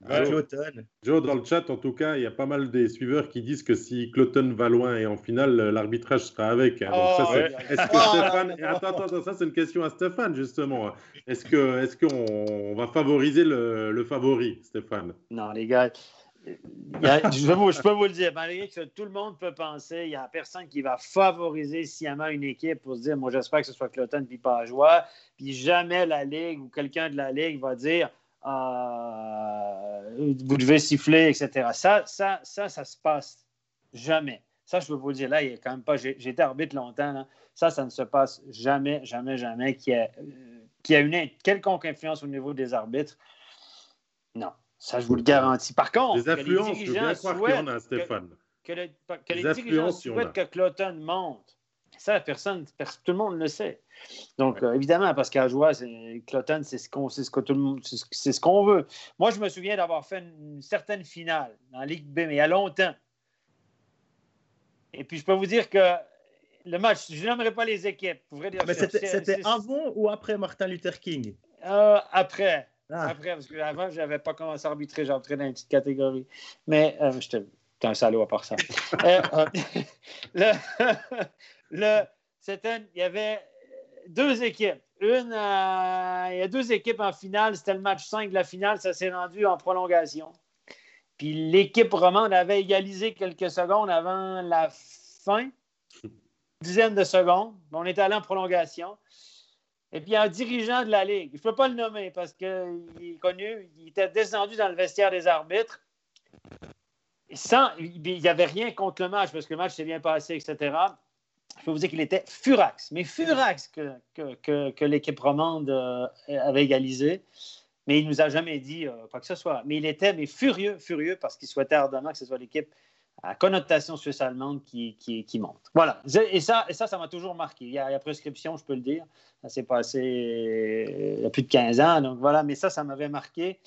à Cloton. Joe, dans le chat, en tout cas, il y a pas mal des suiveurs qui disent que si Cloton va loin et en finale, l'arbitrage sera avec. Hein. Donc, ça, oh, est... ce que oh, Stéphane. Attends, attends, ça, c'est une question à Stéphane, justement. Est-ce qu'on est qu'on va favoriser le, le favori, Stéphane? Non, les gars je, peux vous le dire, malgré que tout le monde peut penser, il n'y a personne qui va favoriser sciemment une équipe pour se dire, moi j'espère que ce soit Cloton puis pas joie, puis jamais la Ligue ou quelqu'un de la Ligue va dire, euh, vous devez siffler, etc. Ça, ça, ça, ça se passe jamais. Ça, je peux vous le dire, là, il y a quand même pas, j'ai été arbitre longtemps, ça, ça ne se passe jamais, jamais, jamais, qu'il a, euh, a une quelconque influence au niveau des arbitres. Non, ça, je vous le garantis. Par contre, les influences, je bien croire qu'il y en a, Stéphane. Que, les, dirigeants souhaitent que Cloton monte. Ça, personne, tout le monde le sait. Donc, euh, évidemment, parce qu'à joie, Cloton, c'est ce qu'on ce c'est ce qu'on veut. Moi, je me souviens d'avoir fait une, certaine finale dans Ligue B, mais il y a longtemps. Et puis, je peux vous dire que le match, je n'aimerais pas les équipes. Mais c'était avant ou après Martin Luther King? Euh, après. Ah. Après, parce qu'avant, je n'avais pas commencé à arbitrer, j'entrais dans une petite catégorie. Mais euh, j'étais un salaud à part ça. euh, euh le, il y avait deux équipes. Une, euh, il y a deux équipes en finale. C'était le match 5 de la finale. Ça s'est rendu en prolongation. Puis l'équipe romande avait égalisé quelques secondes avant la fin, dizaine de secondes. On était allé en prolongation. Et puis, un dirigeant de la Ligue, je ne peux pas le nommer parce qu'il est connu, il était descendu dans le vestiaire des arbitres. Il n'y avait rien contre le match parce que le match s'est bien passé, etc. Je peux vous dire qu'il était furax, mais furax que, l'équipe romande euh, avait égalisé. Mais il ne nous a jamais dit euh, quoi que ce soit. Mais il était mais furieux, furieux parce qu'il souhaitait ardemment que ce soit l'équipe à connotation suisse-allemande qui, monte. Voilà. Et ça, ça, m'a toujours marqué. Il y, a, prescription, je peux le dire. Ça s'est passé euh, il y a plus de 15 ans. Donc voilà, mais ça, ça m'avait marqué.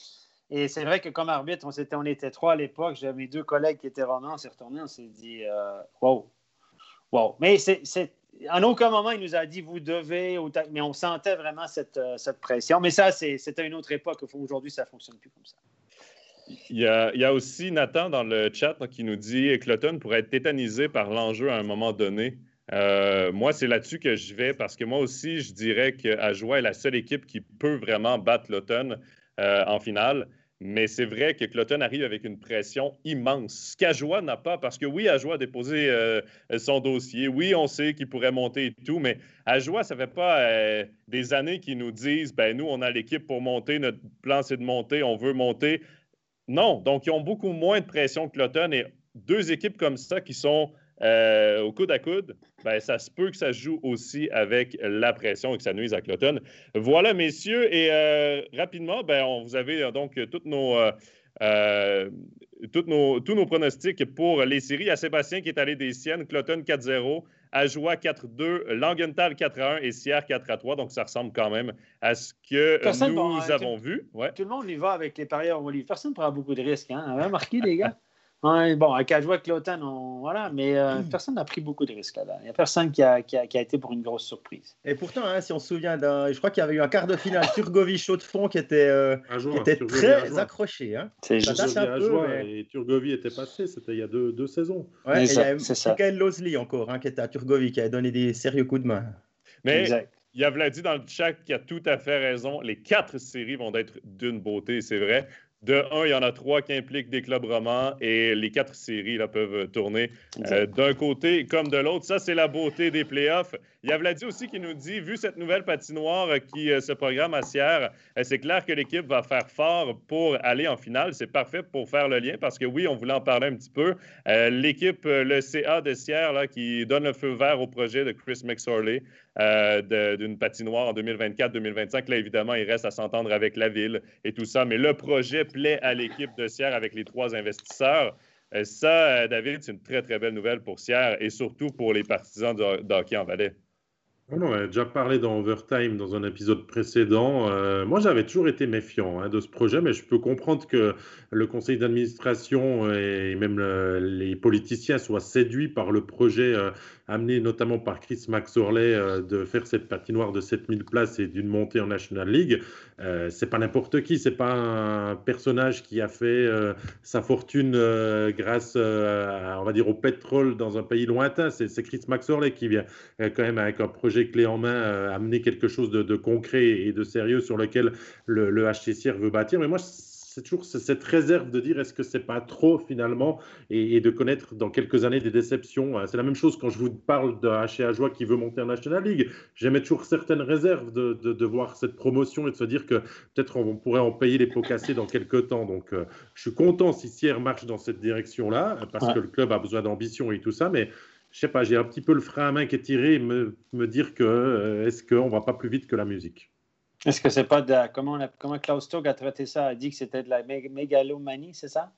Et c'est vrai que comme arbitre, on, était, on était trois à l'époque. J'avais mes deux collègues qui étaient romans. On s'est retournés, on s'est dit euh, wow. Wow. Mais c'est, en aucun moment, il nous a dit vous devez, mais on sentait vraiment cette, euh, cette pression. Mais ça, c'était une autre époque. Aujourd'hui, ça ne fonctionne plus comme ça. Il y, a, aussi Nathan dans le chat qui nous dit que Cloton pourrait être tétanisé par l'enjeu à un moment donné. Euh, moi, c'est là-dessus que je vais parce que moi aussi, je dirais qu'Ajoie est la seule équipe qui peut vraiment battre Cloton euh, en finale. Mais c'est vrai que Cloton arrive avec une pression immense, ce qu'Ajoie n'a pas, parce que oui, Ajoie a déposé euh, son dossier, oui, on sait qu'il pourrait monter et tout, mais Ajoie, ça ne fait pas des années qu'ils nous disent, ben nous, on a l'équipe pour monter, notre plan c'est de monter, on veut monter. Non, donc ils ont beaucoup moins de pression que l'automne et deux équipes comme ça qui sont euh, au coude à coude, ben, ça se peut que ça joue aussi avec la pression et que ça nuise à Cloton. Voilà, messieurs, et euh, rapidement, ben, vous avez euh, donc toutes nos, tous nos pronostics pour les séries. A Sébastien qui est allé des siennes, Cloton 4-0, Ajoie 4-2, Langenthal 4-1 et Sierre 4-3. Donc, ça ressemble quand même à ce que nous avons vu. Tout le monde y va avec les parieurs Personne ne prend beaucoup de risques. Hein? Vous remarqué, les gars? bon, avec Ajoie Clotan, on... voilà, mais euh, hmm. personne n'a pris beaucoup de risques là Il n'y a personne qui a, qui, a, été pour une grosse surprise. Et pourtant, hein, si on se souvient d'un. Je crois qu'il y avait eu un quart de finale Turgovie chaud de fond qui était, euh, qui était très accroché. Hein. C'est juste. Un peu, Et Turgovie était passé, c'était il y a deux, deux saisons. Ouais, il y a Michael encore, hein, qui était à Turgovie, qui a donné des sérieux coups de main. Mais il y a Vladi dans le chat qui a tout à fait raison. Les quatre séries vont être d'une beauté, c'est vrai. De un, il y en a trois qui impliquent des clubs romans et les quatre séries là, peuvent tourner euh, d'un côté comme de l'autre. Ça, c'est la beauté des playoffs. Il y a Vladi aussi qui nous dit, vu cette nouvelle patinoire qui euh, se programme à Sierre, euh, c'est clair que l'équipe va faire fort pour aller en finale. C'est parfait pour faire le lien parce que oui, on voulait en parler un petit peu. L'équipe, le CA de Sierre, là, qui donne le feu vert au projet de Chris McSorley d'une patinoire en 2024-2025. Là, évidemment, il reste à s'entendre avec la ville et tout ça. Mais le projet plaît à l'équipe de Sierre avec les trois investisseurs. Euh, ça, euh, David, c'est une très, très belle nouvelle pour Sierre et surtout pour les partisans de, hockey en Valais. on a déjà parlé dans Overtime dans un épisode précédent. Euh, moi, j'avais toujours été méfiant hein, de ce projet, mais je peux comprendre que le conseil d'administration et même les politiciens soient séduits par le projet amené notamment par Chris Max Orley euh, de faire cette patinoire de 7000 places et d'une montée en National League, euh, c'est pas n'importe qui, c'est pas un personnage qui a fait euh, sa fortune grâce, on va dire, au pétrole dans un pays lointain. C'est Chris Max Orley qui vient quand même avec un projet clé en main amener quelque chose de, concret et de sérieux sur lequel le, le HCCR veut bâtir. Mais moi, c'est toujours cette réserve de dire est-ce que c'est pas trop finalement et, de connaître dans quelques années des déceptions. C'est la même chose quand je vous parle HA Joie qui veut monter en National League. J'aimais toujours certaines réserves de, de, voir cette promotion et de se dire que peut-être on, pourrait en payer les pots cassés dans quelques temps. Donc euh, je suis content si Sierre marche dans cette direction-là parce que le club a besoin d'ambition et tout ça, mais je sais pas, j'ai un petit peu le frein à main qui est tiré et me, me dire que euh, est-ce qu'on va pas plus vite que la musique? Est-ce que c'est pas de. Comment, comment Klaus Tog a traité ça? A dit que c'était de la mégalomanie, c'est ça?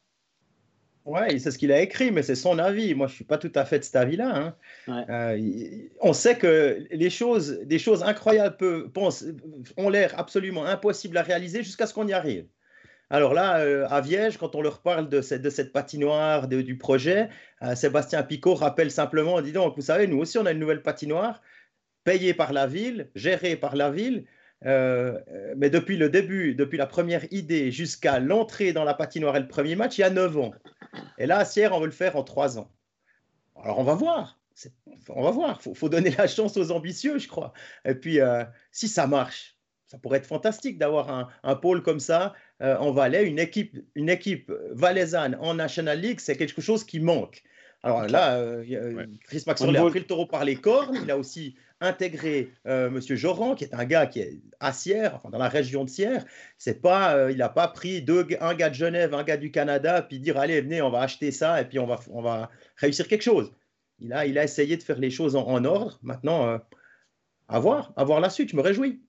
Oui, c'est ce qu'il a écrit, mais c'est son avis. Moi, je ne suis pas tout à fait de cet avis-là. Hein. Euh, on sait que les choses, des choses incroyables peuvent, ont l'air absolument impossibles à réaliser jusqu'à ce qu'on y arrive. Alors là, euh, à Viège, quand on leur parle de cette, de cette patinoire, du projet, euh, Sébastien Picot rappelle simplement, dis donc, vous savez, nous aussi, on a une nouvelle patinoire payée par la ville, gérée par la ville. Euh, mais depuis le début, depuis la première idée jusqu'à l'entrée dans la patinoire et le premier match, il y a 9 ans. Et là, à Sierre, on veut le faire en 3 ans. Alors, on va voir. On va voir. Il faut, donner la chance aux ambitieux, je crois. Et puis, euh, si ça marche, ça pourrait être fantastique d'avoir un, pôle comme ça euh, en Valais, une équipe, une équipe valaisanne en National League, c'est quelque chose qui manque. Alors là, Chris Maxwell a pris le taureau par les cornes. Il a aussi intégrer euh, Monsieur Joran, qui est un gars qui est à Sierre, enfin dans la région de Sierre. C'est pas, euh, il n'a pas pris deux, un gars de Genève, un gars du Canada, puis dire allez venez, on va acheter ça et puis on va, on va réussir quelque chose. Il a, il a essayé de faire les choses en, ordre. Maintenant, euh, à voir, à voir la suite. Je me réjouis.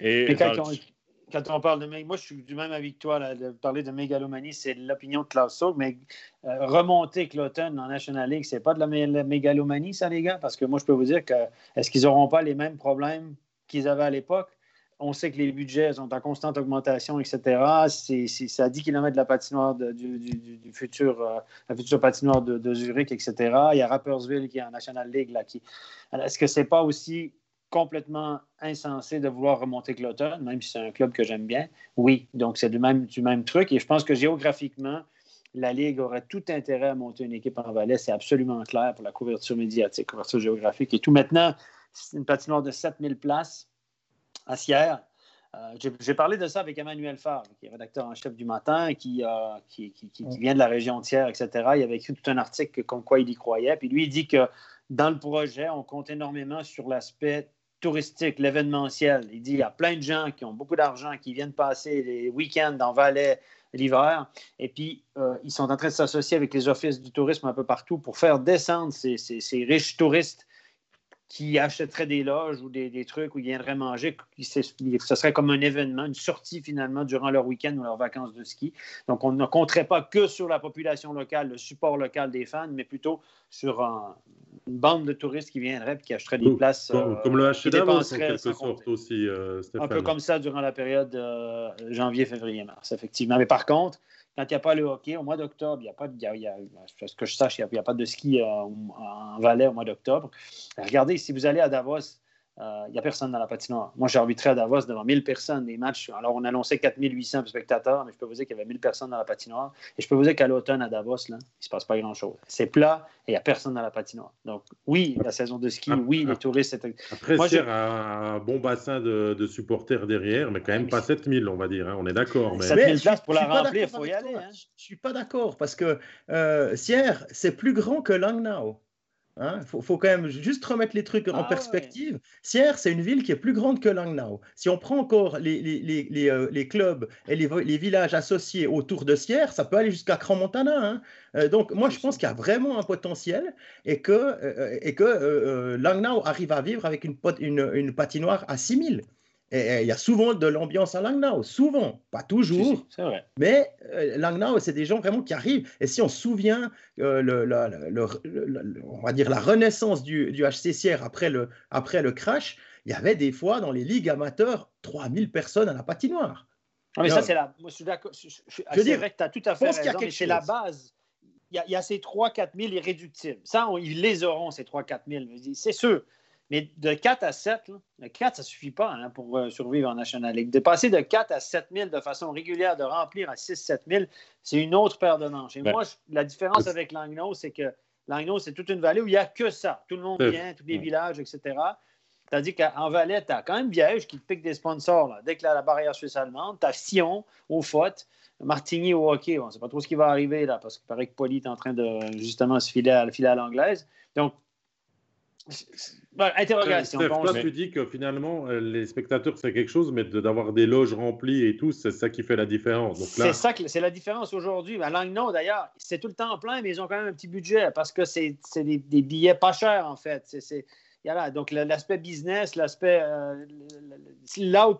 Et, quand on parle de moi, je suis du même avis que toi. de parler de mégalomanie, c'est l'opinion de Klaus mais euh, remonter Cloton en National League, c'est pas de la, mégalomanie, ça, les gars? Parce que moi, je peux vous dire que est-ce qu'ils n'auront pas les mêmes problèmes qu'ils avaient à l'époque? On sait que les budgets sont en constante augmentation, etc. C'est à 10 km de la patinoire du, futur, euh, la future patinoire de, Zurich, etc. Il y a Rappersville qui est en National League. Là, qui... Est-ce que c'est pas aussi complètement insensé de vouloir remonter Cloton, même si c'est un club que j'aime bien. Oui, donc c'est du même, du même truc. Et je pense que géographiquement, la Ligue aurait tout intérêt à monter une équipe en Valais. C'est absolument clair pour la couverture médiatique, couverture géographique et tout. Maintenant, c'est une patinoire de 7000 places à Sierre. Euh, j'ai parlé de ça avec Emmanuel Favre, qui est rédacteur en chef du matin, qui, euh, vient de la région Sierre, etc. Il avait écrit tout un article comme quoi il y croyait. Puis lui, il dit que dans le projet, on compte énormément sur l'aspect touristique, l'événementiel. Il dit il y a plein de gens qui ont beaucoup d'argent, qui viennent passer les week-ends dans Valais l'hiver, et puis euh, ils sont en train de s'associer avec les offices du tourisme un peu partout pour faire descendre ces riches touristes qui achèteraient des loges ou des, trucs où ils viendraient manger. Ce serait comme un événement, une sortie finalement durant leur week-end ou leurs vacances de ski. Donc, on ne compterait pas que sur la population locale, le support local des fans, mais plutôt sur une bande de touristes qui viendraient et qui achèteraient des places. Comme, le HLM, euh, en quelque sorte aussi, euh, Un peu comme ça durant la période euh, janvier, février, mars, effectivement. Mais par contre, quand il n'y a pas le hockey, au mois d'octobre, il n'y a pas de, il ce que je sache, il n'y a, pas de ski euh, en Valais au mois d'octobre. Regardez, si vous allez à Davos, il euh, n'y a personne dans la patinoire. Moi, j'ai arbitré à Davos devant 1000 personnes, des matchs. Alors, on annonçait 4800 spectateurs, mais je peux vous dire qu'il y avait 1000 personnes dans la patinoire. Et je peux vous dire qu'à l'automne, à Davos, là, il ne se passe pas grand-chose. C'est plat et il n'y a personne dans la patinoire. Donc, oui, la saison de ski, oui, les touristes. Après, Moi, a un bon bassin de, supporters derrière, mais quand même pas 7000, on va dire. Hein. on est d'accord. Mais... 7000 places pour la remplir, il faut y aller. Hein. Je ne suis pas d'accord parce que euh, Sierre, c'est plus grand que Langnau. Il hein, faut, quand même juste remettre les trucs en ah perspective. Sierre, c'est une ville qui est plus grande que Langnau. Si on prend encore les, les, les, euh, les clubs et les, villages associés autour de Sierre, ça peut aller jusqu'à Cran-Montana. Hein. Euh, donc, moi, je pense qu'il y a vraiment un potentiel et que, euh, et que Langnau arrive à vivre avec une, une, une patinoire à 6000 il y a souvent de l'ambiance à Langnau, souvent, pas toujours, vrai. mais euh, Langnau, c'est des gens vraiment qui arrivent. Et si on se souvient, euh, le, on va dire la renaissance du, du HCCR après le, après le crash, il y avait des fois dans les ligues amateurs 3000 personnes à la patinoire. mais ça, c'est la. Moi, je suis d'accord. Je, dire, vrai que tu as tout à fait raison, mais c'est la base. Il y, a, ces 3-4 000 irréductibles. Ça, ils les auront, ces 3-4 000. C'est sûr. Mais de 4 à 7, le 4, ça ne suffit pas hein, pour euh, survivre en National League. De passer de 4 à 7 000 de façon régulière, de remplir à 6-7 000, c'est une autre paire de manches. Et moi, la différence avec Langnau, c'est que Langnau, c'est toute une vallée où il n'y a que ça. Tout le monde vient, tous les villages, etc. Tandis qu'en Valais, tu as quand même Viège qui pique des sponsors. Dès que la barrière suisse-allemande, tu as Sion au foot, Martigny au hockey. On ne sait pas trop ce qui va arriver là, parce qu'il paraît que Poli est en train de justement se filer à, filer à l'anglaise. Donc, interrogation. toi, tu dis que finalement, euh, les spectateurs, c'est quelque chose, mais d'avoir des loges remplies et tout, c'est ça qui fait la différence. C'est ça, c'est la différence aujourd'hui. À Langnau, d'ailleurs, c'est tout le temps plein, mais ils ont quand même un petit budget parce que c'est des, des, billets pas chers, en fait. C'est donc l'aspect business, l'aspect euh, là où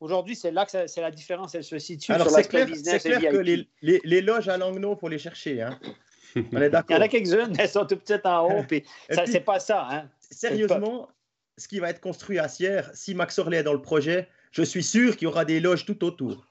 aujourd'hui c'est là que c'est la différence, elle se situe Alors c'est clair, business clair que les, les, les, loges à Langnau, faut les chercher. Hein. On est d'accord. Il y en a quelques-unes, elles sont tout petites en haut, puis, c'est pas ça. Hein? Sérieusement, ce qui va être construit à Sierre, si Max Orley est dans le projet, je suis sûr qu'il y aura des loges tout autour.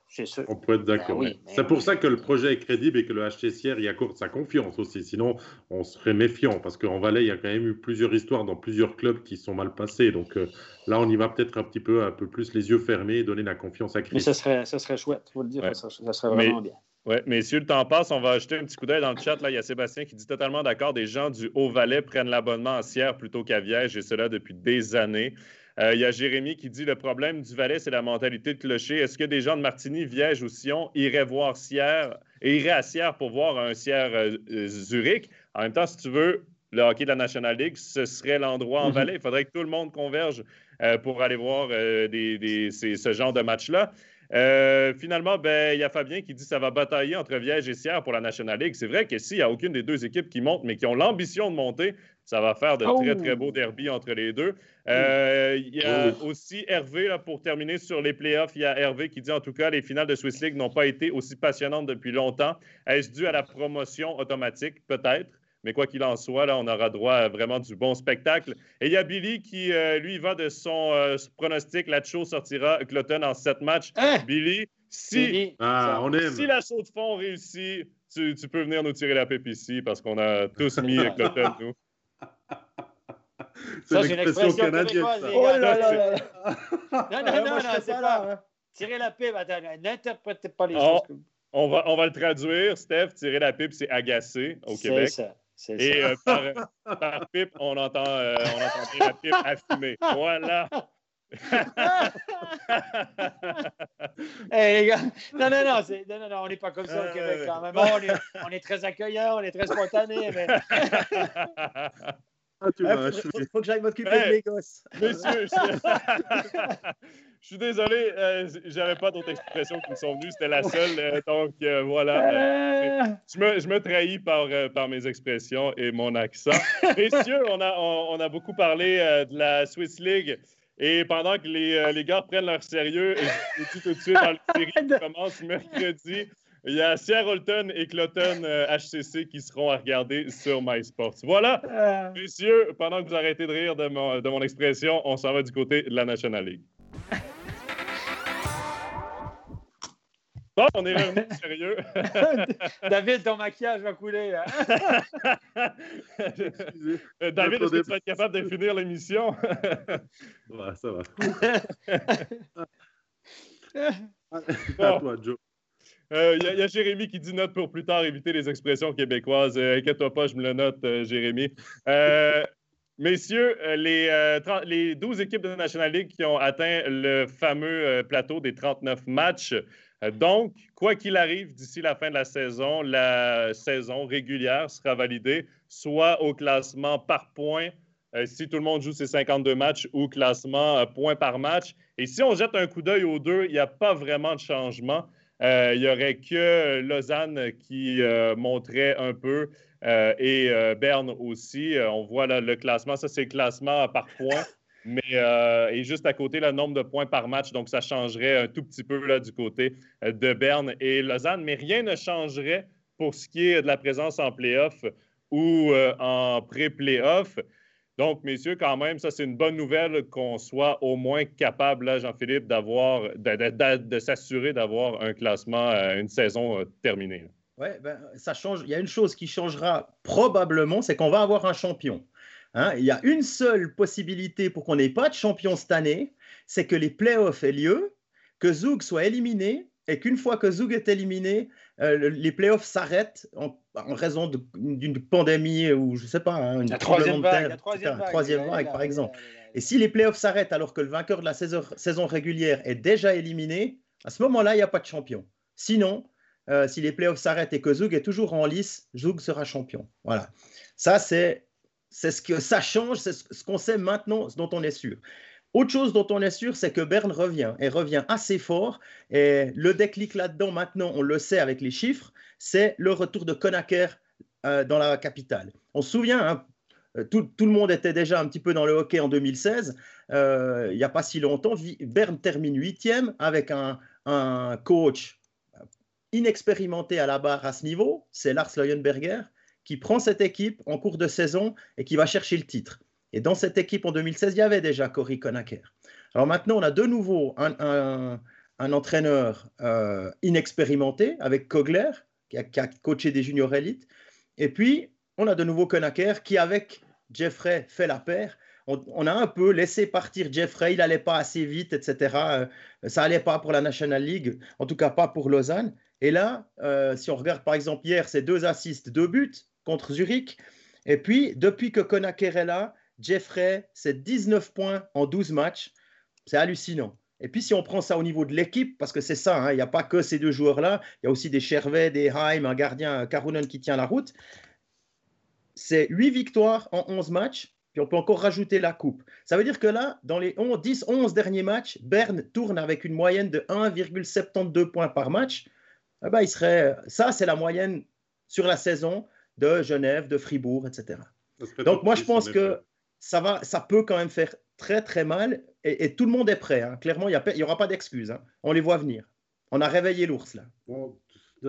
On peut être d'accord. Ben c'est pour ça que le projet est crédible et que le HC Sierre y accorde sa confiance aussi. Sinon, on serait méfiant parce qu'en Valais, il y a quand même eu plusieurs histoires dans plusieurs clubs qui sont mal passés. Donc euh, là, on y va peut-être un petit peu, un peu plus les yeux fermés et donner la confiance à Chris. Mais ça serait, ça serait chouette, faut le dire. Ça, serait vraiment bien. Oui, messieurs, le temps passe. On va ajouter un petit coup d'œil dans le chat. Là, il y a Sébastien qui dit totalement d'accord. Des gens du Haut-Valais prennent l'abonnement en Sierre plutôt qu'à Viège, et cela depuis des années. Euh, il y a Jérémy qui dit le problème du Valais, c'est la mentalité de clocher. Est-ce que des gens de Martigny, Viège ou Sion iraient voir Sierre et iraient à Sierre pour voir un Sierre euh, euh, Zurich? En même temps, si tu veux, le hockey de la National League, ce serait l'endroit en mhm. Valais. Il faudrait que tout le monde converge pour aller voir ce genre de match-là. Euh, finalement, ben, il y a Fabien qui dit que ça va batailler entre Viège et Sierre pour la National League. C'est vrai que s'il n'y a aucune des deux équipes qui montent, mais qui ont l'ambition de monter, ça va faire de très, très beaux derbies entre les deux. Euh, il y a aussi Hervé, là, pour terminer sur les playoffs, il y a Hervé qui dit en tout cas, les finales de Swiss League n'ont pas été aussi passionnantes depuis longtemps. Est-ce dû à la promotion automatique? Peut-être. Mais quoi qu'il en soit, là, on aura droit à vraiment du bon spectacle. Et il y a Billy qui, euh, lui, va de son euh, pronostic. La show sortira Cloton en sept matchs. Hein? Billy, si, ah, si la show de fond réussit, tu, tu, peux venir nous tirer la pipe ici parce qu'on a tous mis Cloton, nous. C'est une, expression, canadienne. Oh là là là Non, non, non, non, c'est pas. Hein. Tirer la pipe, attends, n'interprétez pas les oh, choses. On va, on va le traduire, Steph. Tirer la pipe, c'est agacer au Québec. C'est ça. Et euh, par, pipe, on entend, euh, on entend la pipe à fumer. Voilà. hey, les gars, non, non, non, non, non, non, on n'est pas comme ça au Québec quand même. on, est, on est très accueillant, on est très spontané, mais. Ah, tu ah, faut, faut, que j'aille m'occuper de mes gosses. Monsieur, je... je suis désolé, euh, j'avais pas d'autres expressions qui me sont venues, c'était la seule. Euh, donc euh, voilà, euh, je, me, je, me, trahis par, par mes expressions et mon accent. Messieurs, on a, on, a beaucoup parlé de la Swiss League. Et pendant que les, les gars prennent leur sérieux, et je dis tout de suite dans le série qui commence mercredi, il y a Sierra Holton et Cloton HCC qui seront à regarder sur MySports. Voilà, messieurs, pendant que vous arrêtez de rire de mon, de mon expression, on s'en va du côté de la National League. Bon, on est revenu sérieux. David, ton maquillage va couler. David, est-ce que tu vas être capable de finir l'émission? ouais, ça va. à toi, Joe. Il euh, y, a Jérémy qui dit note pour plus tard éviter les expressions québécoises. Euh, inquiète-toi pas, je me le note, euh, Jérémy. messieurs, les, les 12 équipes de la National League qui ont atteint le fameux plateau des 39 matchs. Donc, quoi qu'il arrive d'ici la fin de la saison, la saison régulière sera validée soit au classement par points, si tout le monde joue ses 52 matchs, ou classement point par match. Et si on jette un coup d'œil aux deux, il n'y a pas vraiment de changement. Euh, il n'y aurait que Lausanne qui euh, montrait un peu euh, et Berne aussi. on voit le classement. Ça, c'est le classement par points. Mais et juste à côté, le nombre de points par match. Donc, ça changerait un tout petit peu là, du côté de Berne et Lausanne. Mais rien ne changerait pour ce qui est de la présence en playoff ou en pré-playoff. Donc, messieurs, quand même, ça, c'est une bonne nouvelle qu'on soit au moins capable, Jean-Philippe, d'avoir, de, s'assurer d'avoir un classement, euh, une saison euh, terminée. Oui, ben, ça change. Il y a une chose qui changera probablement, c'est qu'on va avoir un champion. Hein. Il y a une seule possibilité pour qu'on n'ait pas de champion cette année, c'est que les playoffs aient lieu, que Zoug soit éliminé et qu'une fois que Zoug est éliminé, euh, les playoffs s'arrêtent en, raison d'une pandémie ou je ne sais pas, hein, une troisième vague, troisième vague, par exemple. Et si les playoffs s'arrêtent alors que le vainqueur de la saison, régulière est déjà éliminé, à ce moment-là, il n'y a pas de champion. Sinon, euh, si les playoffs s'arrêtent et que Zoug est toujours en lice, Zoug sera champion. Voilà. Ça, c'est ce que ça change, c'est ce qu'on sait maintenant, ce dont on est sûr. Autre chose dont on est sûr, c'est que Berne revient et revient assez fort. Et le déclic là-dedans, maintenant, on le sait avec les chiffres, c'est le retour de Conacher euh, dans la capitale. On se souvient, hein, euh, tout, le monde était déjà un petit peu dans le hockey en 2016. Euh, il n'y a pas si longtemps, Berne termine huitième avec un, un, coach inexpérimenté à la barre à ce niveau, c'est Lars Leuenberger, qui prend cette équipe en cours de saison et qui va chercher le titre. Et dans cette équipe en 2016, il y avait déjà Cory Conacher. Alors maintenant, on a de nouveau un, entraîneur euh, inexpérimenté avec Kogler, qui a, coaché des juniors élites. Et puis, on a de nouveau Conacher qui, avec Jeffrey, fait la paire. On, a un peu laissé partir Jeffrey, il n'allait pas assez vite, etc. Euh, ça n'allait pas pour la National League, en tout cas pas pour Lausanne. Et là, euh, si on regarde par exemple hier, c'est deux assists, deux buts contre Zurich. Et puis, depuis que Conacher est là, Jeffrey, c'est 19 points en 12 matchs. C'est hallucinant. Et puis, si on prend ça au niveau de l'équipe, parce que c'est ça, hein, il n'y a pas que ces deux joueurs-là, il y a aussi des Chervet, des Heim, un gardien, Karunen qui tient la route. C'est 8 victoires en 11 matchs, puis on peut encore rajouter la coupe. Ça veut dire que là, dans les 10-11 derniers matchs, Berne tourne avec une moyenne de 1,72 points par match. Eh ben, il serait, ça, c'est la moyenne sur la saison de Genève, de Fribourg, etc. Donc, moi, je pense que ça, va, ça peut quand même faire très très mal et, tout le monde est prêt. Hein. Clairement, il n'y aura pas d'excuses. Hein. On les voit venir. On a réveillé l'ours là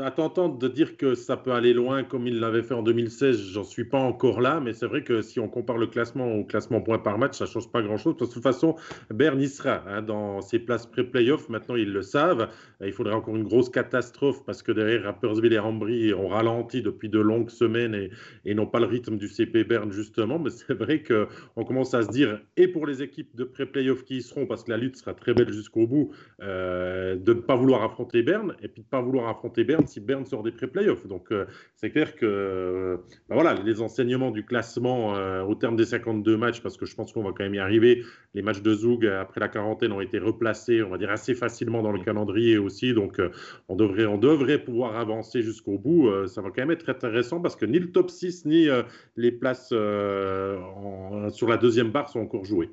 à t'entendre de dire que ça peut aller loin comme il l'avait fait en 2016, j'en suis pas encore là, mais c'est vrai que si on compare le classement au classement point par match, ça change pas grand-chose. De toute façon, Bern y sera hein, dans ses places pré-playoff. Maintenant, ils le savent. Il faudrait encore une grosse catastrophe parce que derrière, Rappersville et Ambry ont ralenti depuis de longues semaines et, n'ont pas le rythme du CP Bern, justement. Mais c'est vrai qu'on commence à se dire, et pour les équipes de pré-playoff qui y seront, parce que la lutte sera très belle jusqu'au bout, euh, de ne pas vouloir affronter Bern, et puis de ne pas vouloir affronter Si Berne sort des pré-playoffs. Donc, euh, c'est clair que euh, bah voilà, les enseignements du classement euh, au terme des 52 matchs, parce que je pense qu'on va quand même y arriver. Les matchs de Zoug après la quarantaine ont été replacés, on va dire, assez facilement dans le calendrier aussi. Donc, on, devrait, on devrait pouvoir avancer jusqu'au bout. ça va quand même être intéressant parce que ni le top 6 ni les places sur la deuxième barre sont encore jouées.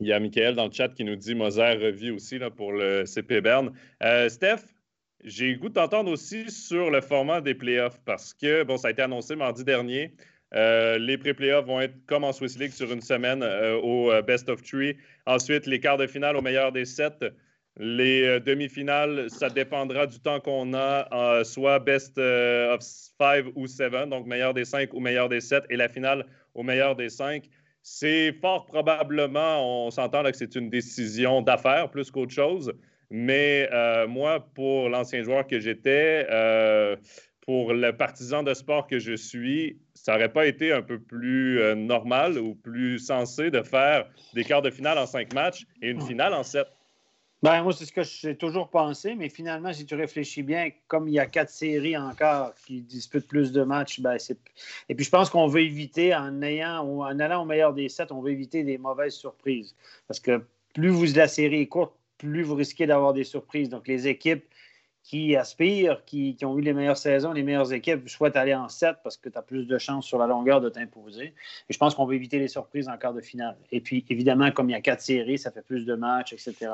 Il y a Michael dans le chat qui nous dit Moser revit aussi là, pour le CP Berne. Steph, j'ai goût de t'entendre aussi sur le format des playoffs parce que, bon, ça a été annoncé mardi dernier. Euh, les pré-playoffs vont être comme en Swiss League sur une semaine euh, au euh, best of three. Ensuite, les quarts de finale au meilleur des sept. Les demi-finales, ça dépendra du temps qu'on a, soit best of five ou seven, donc meilleur des cinq ou meilleur des sept. Et la finale au meilleur des cinq. C'est fort probablement, on s'entend que c'est une décision d'affaires plus qu'autre chose. Mais euh, moi, pour l'ancien joueur que j'étais, euh, pour le partisan de sport que je suis, ça n'aurait pas été un peu plus euh, normal ou plus sensé de faire des quarts de finale en cinq matchs et une finale en sept? Ben, moi, c'est ce que j'ai toujours pensé, mais finalement, si tu réfléchis bien, comme il y a quatre séries encore qui disputent plus de matchs, ben, c'est... et puis je pense qu'on veut éviter, en, en allant au meilleur des sept, on veut éviter des mauvaises surprises. Parce que plus vous, la série est courte, plus vous risquez d'avoir des surprises. Donc, les équipes qui aspirent, qui, ont eu les meilleures saisons, les meilleures équipes souhaitent aller en 7 parce que tu as plus de chances sur la longueur de t'imposer. Et je pense qu'on va éviter les surprises en quart de finale. Et puis, évidemment, comme il y a quatre séries, ça fait plus de matchs, etc. Il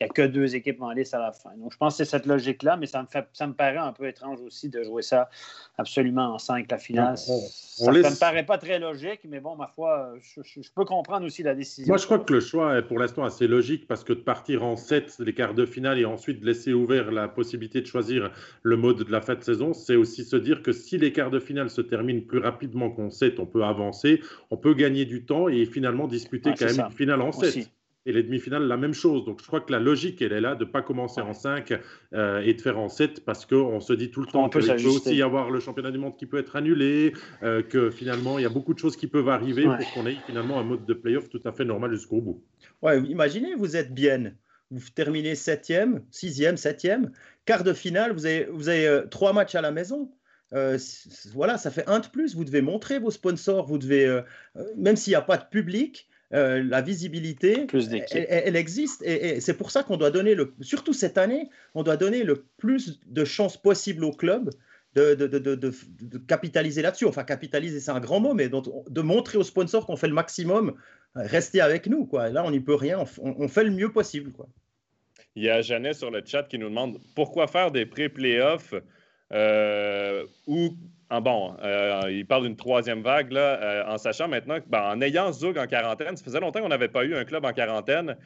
n'y a que deux équipes en lice à la fin. Donc, je pense que c'est cette logique-là, mais ça me, fait, ça me paraît un peu étrange aussi de jouer ça absolument en 5, la finale. ça ne me paraît pas très logique, mais bon, ma foi, je, peux comprendre aussi la décision. Moi, je crois que le choix est pour l'instant assez logique parce que de partir en 7, les quarts de finale, et ensuite de laisser ouvert la possibilité de choisir le mode de la fin de saison, c'est aussi se dire que si les quarts de finale se terminent plus rapidement qu'on sait, on peut avancer, on peut gagner du temps et finalement disputer quand même une finale en 7. Et les demi-finales, la même chose. Donc, je crois que la logique, elle est là de ne pas commencer en 5 euh, et de faire en 7 parce qu'on se dit tout le temps qu'il peut aussi y avoir le championnat du monde qui peut être annulé, euh, que finalement, il y a beaucoup de choses qui peuvent arriver pour qu'on ait finalement un mode de playoff tout à fait normal jusqu'au bout. Ouais, imaginez, vous êtes bien vous terminez septième, sixième, septième, quart de finale, vous avez, vous avez euh, trois matchs à la maison. Euh, voilà, ça fait un de plus. Vous devez montrer vos sponsors. Vous devez, euh, même s'il n'y a pas de public, la visibilité, elle, existe. Et, c'est pour ça qu'on doit donner, le, surtout cette année, on doit donner le plus de chances possible au club de, de, de, de capitaliser là-dessus. Enfin, capitaliser, c'est un grand mot, mais de montrer aux sponsors qu'on fait le maximum. Restez avec nous. Quoi. Là, on n'y peut rien. On, on, fait le mieux possible. Quoi. Il y a Jeannet sur le chat qui nous demande pourquoi faire des pré-playoffs euh, ou en bon, euh, il parle d'une troisième vague, là, euh, en sachant maintenant que, ben, en ayant Zug en quarantaine, ça faisait longtemps qu'on n'avait pas eu un club en quarantaine.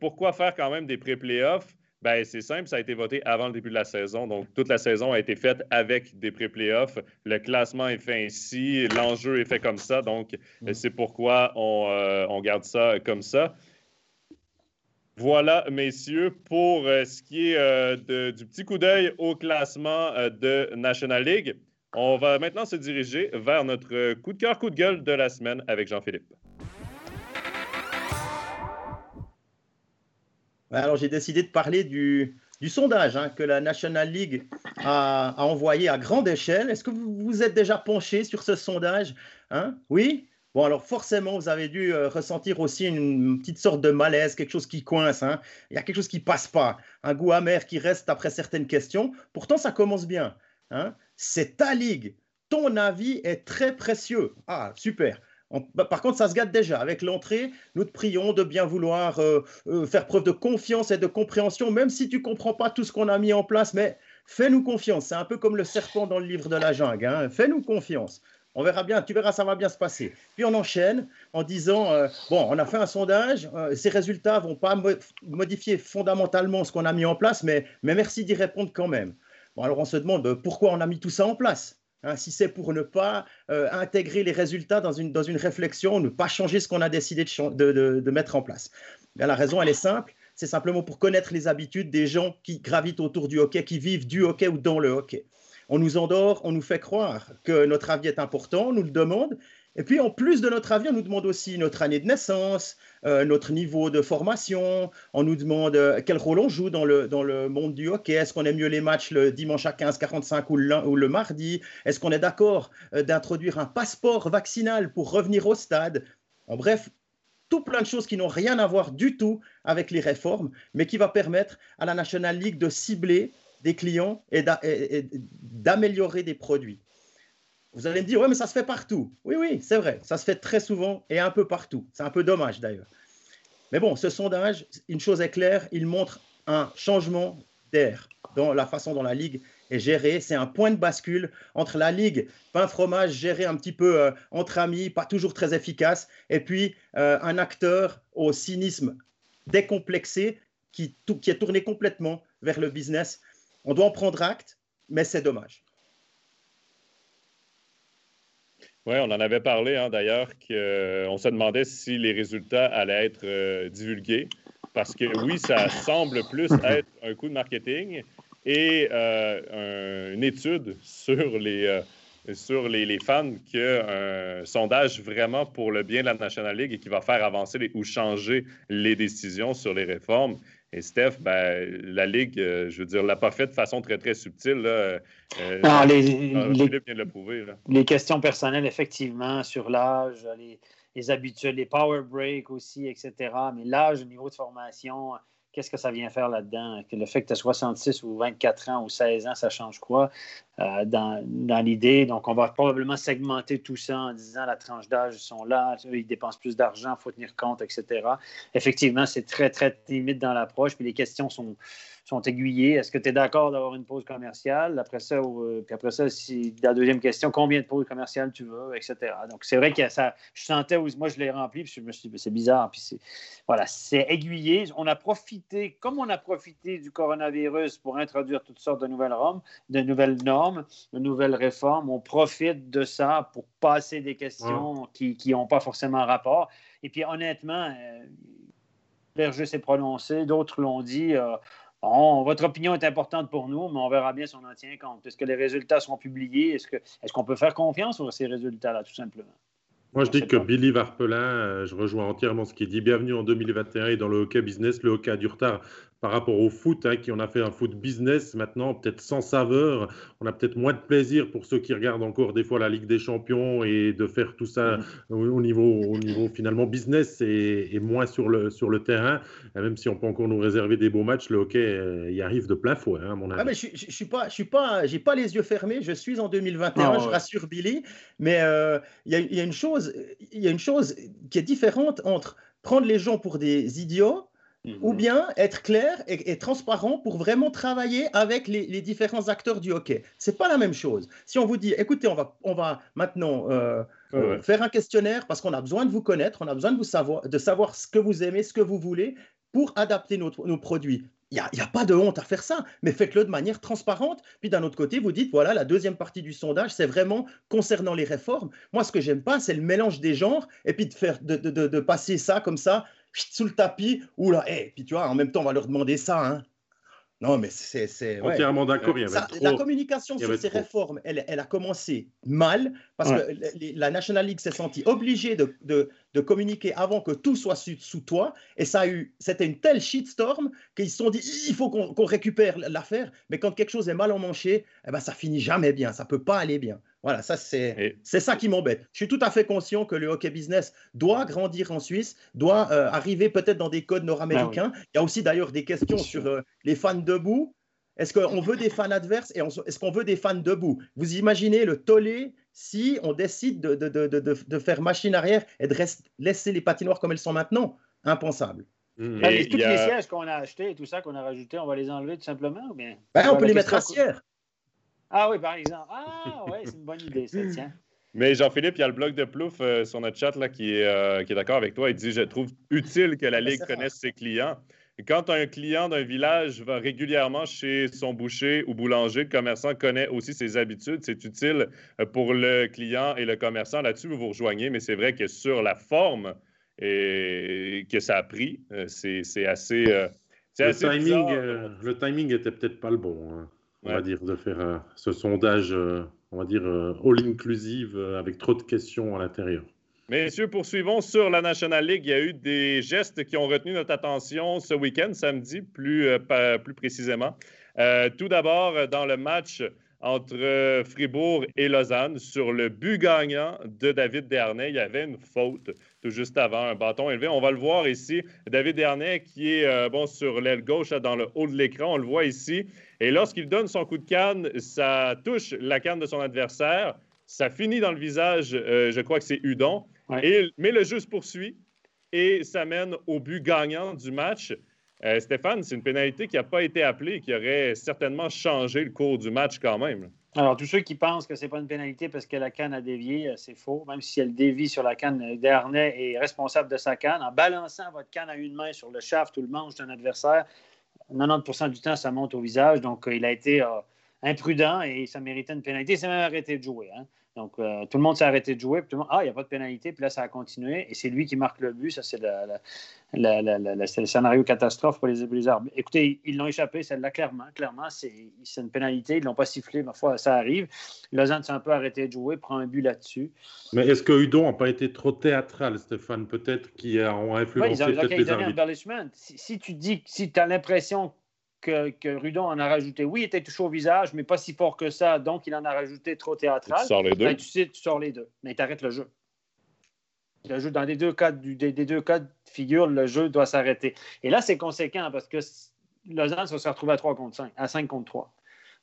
pourquoi faire quand même des pré-playoffs? Ben, c'est simple, ça a été voté avant le début de la saison. Donc, toute la saison a été faite avec des pré-playoffs. Le classement est fait ainsi, l'enjeu est fait comme ça. Donc, mm. c'est pourquoi on, on, garde ça comme ça. Voilà, messieurs, pour euh, ce qui est euh, du petit coup d'œil au classement euh, de National League. On va maintenant se diriger vers notre coup de cœur, coup de gueule de la semaine avec Jean-Philippe. Alors, j'ai décidé de parler du, sondage hein, que la National League a, envoyé à grande échelle. Est-ce que vous vous êtes déjà penché sur ce sondage hein? Oui? Bon, alors forcément, vous avez dû euh, ressentir aussi une, petite sorte de malaise, quelque chose qui coince. Hein. Il y a quelque chose qui passe pas, un goût amer qui reste après certaines questions. Pourtant, ça commence bien. Hein. C'est ta ligue. Ton avis est très précieux. Ah, super. Bah, par contre, ça se gâte déjà. Avec l'entrée, nous te prions de bien vouloir euh, euh, faire preuve de confiance et de compréhension, même si tu comprends pas tout ce qu'on a mis en place. Mais fais-nous confiance. C'est un peu comme le serpent dans le livre de la jungle. Hein. Fais-nous confiance. On verra bien, tu verras, ça va bien se passer. Puis on enchaîne en disant, euh, bon, on a fait un sondage, euh, ces résultats vont pas modifier fondamentalement ce qu'on a mis en place, mais, merci d'y répondre quand même. Bon, alors on se demande euh, pourquoi on a mis tout ça en place. Hein, si c'est pour ne pas intégrer les résultats dans une, dans une réflexion, ne pas changer ce qu'on a décidé de, de, de, mettre en place. La raison, elle est simple, c'est simplement pour connaître les habitudes des gens qui gravitent autour du hockey, qui vivent du hockey ou dans le hockey. On nous endort, on nous fait croire que notre avis est important, on nous le demande. Et puis, en plus de notre avis, on nous demande aussi notre année de naissance, euh, notre niveau de formation. On nous demande euh, quel rôle on joue dans le, dans le monde du hockey. Est-ce qu'on aime mieux les matchs le dimanche à 15h45 ou ou le mardi? Est-ce qu'on est, d'accord euh, d'introduire un passeport vaccinal pour revenir au stade? En bref, tout plein de choses qui n'ont rien à voir du tout avec les réformes, mais qui va permettre à la National League de cibler des clients et d'améliorer des produits. Vous allez me dire, oui, mais ça se fait partout. Oui, oui, c'est vrai, ça se fait très souvent et un peu partout. C'est un peu dommage d'ailleurs. Mais bon, ce sondage, une chose est claire, il montre un changement d'air dans la façon dont la Ligue est gérée. C'est un point de bascule entre la Ligue, pain fromage géré un petit peu euh, entre amis, pas toujours très efficace, et puis euh, un acteur au cynisme décomplexé qui, qui est tourné complètement vers le business on doit en prendre acte, mais c'est dommage. Oui, on en avait parlé hein, d'ailleurs, qu'on se demandait si les résultats allaient être euh, divulgués Parce que oui, ça semble plus être un coup de marketing et euh, une étude sur les, euh, sur les, fans qu'un sondage vraiment pour le bien de la National League et qui va faire avancer ou changer les décisions sur les réformes. Et Steph, ben, la Ligue, euh, je veux dire, l'a pas fait de façon très, très subtile. Là. non, les, les, les questions personnelles, effectivement, sur l'âge, les, les habitudes, les power breaks aussi, etc. Mais l'âge, le niveau de formation, qu'est-ce que ça vient faire là-dedans? Le fait que tu as 66 ou 24 ans ou 16 ans, ça change quoi euh, dans, l'idée? Donc, on va probablement segmenter tout ça en disant la tranche d'âge, ils sont là, ils dépensent plus d'argent, il faut tenir compte, etc. Effectivement, c'est très, très limite dans l'approche, puis les questions sont sont aiguillés. Est-ce que tu es d'accord d'avoir une pause commerciale? Après ça, euh, puis après ça, si, la deuxième question, combien de pauses commerciales tu veux, etc. Donc, c'est vrai que ça, je sentais, moi, je l'ai rempli, puis je me suis dit, c'est bizarre. Puis c'est, voilà, c'est aiguillé. On a profité, comme on a profité du coronavirus pour introduire toutes sortes de nouvelles normes, de nouvelles normes, de nouvelles réformes, on profite de ça pour passer des questions qui n'ont pas forcément rapport. Et puis, honnêtement, euh, Berger s'est prononcé, d'autres l'ont dit. Euh, votre opinion est importante pour nous, mais on verra bien si on en tient compte. Est-ce que les résultats seront publiés? Est-ce qu'on est qu'on peut faire confiance sur ces résultats-là, tout simplement? Moi, je dis que Billy Varpelin, euh, je rejoins entièrement ce qu'il dit. Bienvenue en 2021 et dans le hockey business. Le hockey a du retard par rapport au foot, hein, qui on a fait un foot business maintenant, peut-être sans saveur. On a peut-être moins de plaisir pour ceux qui regardent encore des fois la Ligue des Champions et de faire tout ça mm. au, niveau, au niveau finalement business et, moins sur le, sur le terrain. même si on peut encore nous réserver des beaux matchs, le hockey euh, y arrive de plein fouet, hein, à mon avis. Ah, mais je, je, suis pas, je suis pas, j'ai pas les yeux fermés. Je suis en 2021, je rassure Billy. Mais euh, il y, y, a une chose, il y a une chose qui est différente entre prendre les gens pour des idiots ou mhm. bien être clair et, transparent pour vraiment travailler avec les, différents acteurs du hockey. C'est pas la même chose. Si on vous dit, écoutez, on va, on va maintenant euh, euh, faire un questionnaire parce qu'on a besoin de vous connaître, on a besoin de, vous savoir, de savoir ce que vous aimez, ce que vous voulez pour adapter notre, nos produits. Il n'y a, pas de honte à faire ça, mais faites-le de manière transparente. Puis d'un autre côté, vous dites, voilà, la deuxième partie du sondage, c'est vraiment concernant les réformes. Moi, ce que j'aime pas, c'est le mélange des genres et puis de, faire, de, de, de passer ça comme ça sous le tapis, ou là, et puis tu vois, en même temps, on va leur demander ça. Hein. Non, mais c'est. Entièrement d'accord. La communication sur ces réformes, elle, elle, a commencé mal parce que la National League s'est sentie obligée de, de, de, communiquer avant que tout soit sous, sous toi. Et ça a eu. C'était une telle shitstorm qu'ils se sont dit il faut qu'on récupère l'affaire. Mais quand quelque chose est mal emmanché, eh ben, ça finit jamais bien. Ça peut pas aller bien. Voilà, ça c'est ça qui m'embête. Je suis tout à fait conscient que le hockey business doit grandir en Suisse, doit euh, arriver peut-être dans des codes nord-américains. Ben Il y a aussi d'ailleurs des questions sur euh, les fans debout. Est-ce qu'on veut des fans adverses et est-ce qu'on veut des fans debout? Vous imaginez le tollé si on décide de, de, de, de faire machine arrière et de laisser les patinoires comme elles sont maintenant? Impensable. Mmh. Et tous les sièges qu'on a achetés et tout ça qu'on a rajouté, on va les enlever tout simplement ou bien? Ben, On peut les mettre à siège. Ah oui, par exemple. Ah oui, c'est une bonne idée, ça, tiens. Mais Jean-Philippe, il y a le blog de Plouf euh, sur notre chat là, qui est, euh, est d'accord avec toi. Il dit Je trouve utile que la Ligue connaisse ses clients. quand un client d'un village va régulièrement chez son boucher ou boulanger, le commerçant connaît aussi ses habitudes. C'est utile euh, pour le client et le commerçant. Là-dessus, vous vous rejoignez, mais c'est vrai que sur la forme et que ça a pris, c'est assez. le, timing, le timing était peut-être pas le bon. Hein on va dire, de faire euh, ce sondage, euh, on va dire, euh, all-inclusive avec trop de questions à l'intérieur. Messieurs, poursuivons sur la National League. Il y a eu des gestes qui ont retenu notre attention ce week-end, samedi, plus, plus précisément. tout d'abord, dans le match entre Fribourg et Lausanne, sur le but gagnant de David Dernay, il y avait une faute tout juste avant, un bâton élevé. On va le voir ici. David Dernay qui est bon, sur l'aile gauche, dans le haut de l'écran, on le voit ici. Et lorsqu'il donne son coup de canne, ça touche la canne de son adversaire. Ça finit dans le visage, euh, je crois que c'est Udon. Et, mais le jeu se poursuit et ça mène au but gagnant du match. Euh, Stéphane, c'est une pénalité qui n'a pas été appelée et qui aurait certainement changé le cours du match quand même. Alors, tous ceux qui pensent que ce n'est pas une pénalité parce que la canne a dévié, euh, c'est faux. Même si elle dévie sur la canne, Dernay est responsable de sa canne. En balançant votre canne à une main sur le shaft ou le manche d'un adversaire, 90% du temps, ça monte au visage. Donc, euh, il a été euh, imprudent et ça méritait une pénalité. Il s'est même arrêté de jouer. Hein. Donc, euh, tout le monde s'est arrêté de jouer. Puis tout le monde, ah, il n'y a pas de pénalité. Puis là, ça a continué. Et c'est lui qui marque le but. Ça, c'est le scénario catastrophe pour les, les. Écoutez, ils l'ont échappé, celle-là, clairement. Clairement, c'est une pénalité. Ils ne l'ont pas sifflé. Ma foi, ça arrive. Lausanne s'est un peu arrêté de jouer, prend un but là-dessus. Mais est-ce que Hudon n'a pas été trop théâtral, Stéphane Peut-être qui ont influencé ouais, ils ont, les arbitres? Si, si, tu dis, si tu as l'impression que, Rudon en a rajouté. Oui, il était touché au visage, mais pas si fort que ça. Donc, il en a rajouté trop théâtral. Tu sors les deux? Ben, tu sais, tu sors les deux. Mais tu arrêtes le jeu. Le jeu, dans les deux cas, des, deux cas de figure, le jeu doit s'arrêter. Et là, c'est conséquent parce que Lausanne va se retrouver à 3 contre 5, à 5 contre 3.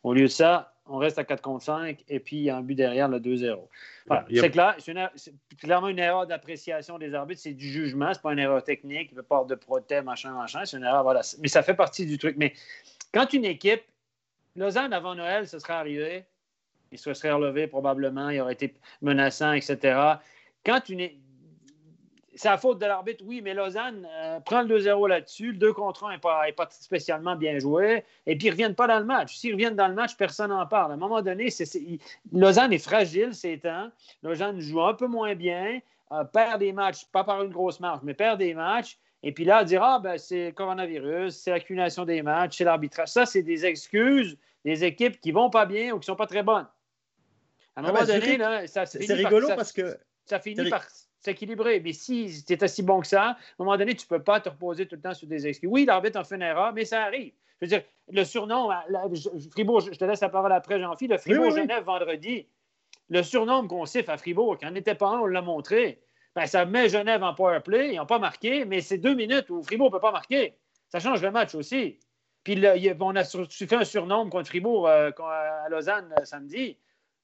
Au lieu de ça, on reste à 4 contre 5 et puis il y a un but derrière, le 2-0. C'est clair, c'est clairement une erreur d'appréciation des arbitres, c'est du jugement, c'est pas une erreur technique, il veut pas de protège, machin, machin, c'est une erreur, voilà. Mais ça fait partie du truc. Mais quand une équipe, Lausanne avant Noël, ce serait arrivé, il se serait relevé probablement, il aurait été menaçant, etc. Quand une, c'est la faute de l'arbitre, oui, mais Lausanne euh, prend le 2-0 là-dessus. Le 2 contre 1 n'est pas, pas, spécialement bien joué. Et puis, ils ne reviennent pas dans le match. S'ils reviennent dans le match, personne n'en parle. À un moment donné, Lausanne est fragile ces temps. Lausanne joue un peu moins bien, euh, perd des matchs, pas par une grosse marge, mais perd des matchs. Et puis là, dire Ah, ben, c'est coronavirus, c'est l'accumulation des matchs, c'est l'arbitrage. Ça, c'est des excuses des équipes qui ne vont pas bien ou qui ne sont pas très bonnes. À un ah, moment donné, là, ça C'est rigolo parce que. Ça finit par c'est équilibré. Mais si tu es aussi bon que ça, à un moment donné, tu ne peux pas te reposer tout le temps sur des excuses. Oui, l'arbitre en fait une erreur, mais ça arrive. Je veux dire, le surnom, Fribourg, je te laisse la parole après, Jean-Philippe, le Fribourg-Genève vendredi, le surnom qu'on siffle à Fribourg, quand on n'était pas un, on l'a montré. Ben, ça met Genève en power play, ils n'ont pas marqué, mais c'est deux minutes où Fribourg ne peut pas marquer. Ça change le match aussi. Puis on a fait un surnom contre Fribourg euh, à Lausanne euh, samedi.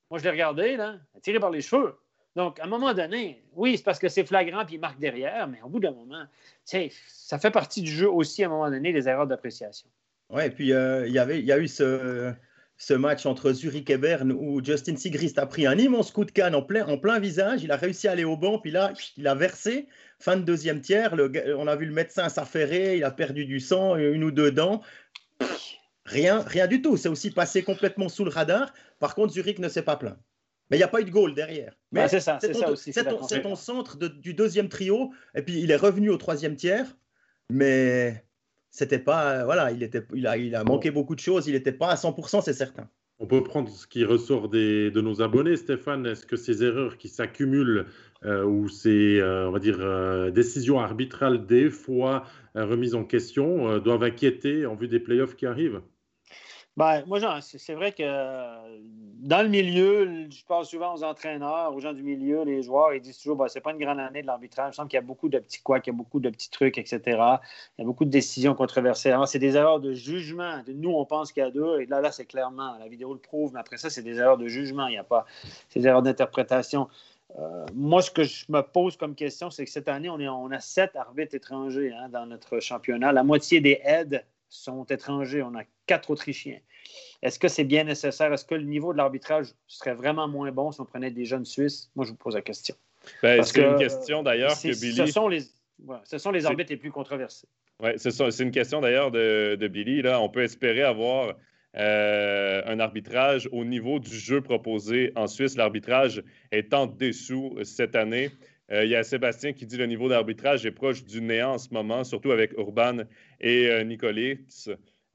Moi, je l'ai regardé, là, tiré par les cheveux. Donc, à un moment donné, oui, c'est parce que c'est flagrant puis il marque derrière, mais au bout d'un moment, ça fait partie du jeu aussi, à un moment donné, les erreurs d'appréciation. Oui, et puis euh, il y il y a eu ce, match entre Zurich et Berne où Justin Sigrist a pris un immense coup de canne en plein, en plein visage. Il a réussi à aller au banc, puis là, il a versé. Fin de deuxième tiers, on a vu le médecin s'affairer, il a perdu du sang, une ou deux dents. Rien, rien du tout. C'est aussi passé complètement sous le radar. Par contre, Zurich ne s'est pas plaint. Mais il n'y a pas eu de goal derrière. Mais c'est ça, c'est ça aussi. C'est ton, centre du deuxième trio, et puis il est revenu au troisième tiers, mais c'était pas. Voilà, il, était, il, a, il a manqué beaucoup de choses, il n'était pas à 100%, c'est certain. On peut prendre ce qui ressort des, de nos abonnés, Stéphane. Est-ce que ces erreurs qui s'accumulent euh, ou ces, euh, on va dire, euh, décisions arbitrales des fois remises en question doivent inquiéter en vue des playoffs qui arrivent? Ben, moi, c'est vrai que dans le milieu, je parle souvent aux entraîneurs, aux gens du milieu, les joueurs, ils disent toujours ben, c'est pas une grande année de l'arbitrage. Il me semble qu'il y a beaucoup de petits quoi, qu'il y a beaucoup de petits trucs, etc. Il y a beaucoup de décisions controversées. C'est des erreurs de jugement. Nous, on pense qu'il y a deux, et là, là c'est clairement, la vidéo le prouve, mais après ça, c'est des erreurs de jugement. Il n'y a pas ces erreurs d'interprétation. Euh, moi, ce que je me pose comme question, c'est que cette année, on, est, on a sept arbitres étrangers hein, dans notre championnat. La moitié des aides sont étrangers. On a quatre Autrichiens. Est-ce que c'est bien nécessaire? Est-ce que le niveau de l'arbitrage serait vraiment moins bon si on prenait des jeunes Suisses? Moi, je vous pose la question. Ben, c'est une question d'ailleurs que Billy. Ce sont les, ce sont les arbitres les plus controversés. Oui, c'est une question d'ailleurs de, Billy. Là. On peut espérer avoir euh, un arbitrage au niveau du jeu proposé en Suisse. L'arbitrage est en dessous cette année. Euh, il y a Sébastien qui dit le niveau d'arbitrage est proche du néant en ce moment, surtout avec Urban et euh,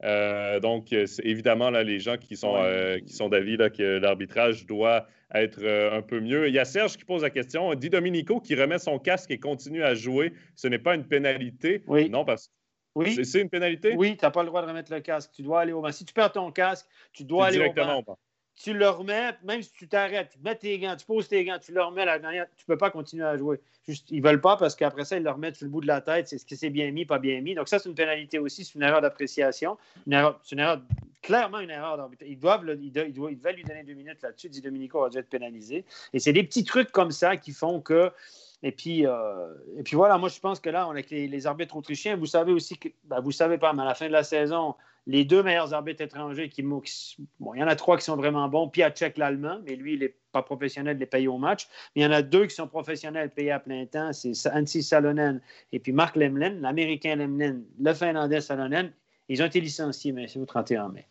euh, donc, évidemment, là, les gens qui sont, euh, qui sont d'avis que l'arbitrage doit être un peu mieux. Il y a Serge qui pose la question. Dit Dominico qui remet son casque et continue à jouer. Ce n'est pas une pénalité? Oui. Non, parce que oui. c'est une pénalité? Oui, tu n'as pas le droit de remettre le casque. Tu dois aller au banc. Si tu perds ton casque, tu dois aller au banc tu le remets, même si tu t'arrêtes, tu mets tes gants, tu poses tes gants, tu le remets la dernière, tu ne peux pas continuer à jouer. Juste, ils veulent pas parce qu'après ça, ils le remettent sur le bout de la tête, c'est ce qui s'est bien mis, pas bien mis. Donc, ça, c'est une pénalité aussi, c'est une erreur d'appréciation. C'est une erreur, clairement une erreur Ils doivent, ils, doivent, ils, devaient lui donner deux minutes là-dessus, dit Dominico a dû être pénalisé. Et c'est des petits trucs comme ça qui font que. Et puis, euh, et puis voilà, moi, je pense que là, on a les, les arbitres autrichiens. Vous savez aussi que, ben, vous savez pas, mais à la fin de la saison, les deux meilleurs arbitres étrangers, qui, bon, il y en a trois qui sont vraiment bons. Piacek, l'allemand, mais lui, il n'est pas professionnel, il est payé au match. Mais il y en a deux qui sont professionnels, payés à plein temps. C'est Antti Salonen et puis Mark Lemlen, l'Américain Lemlen, le Finlandais Salonen. Ils ont été licenciés, mais c'est au 31 mai.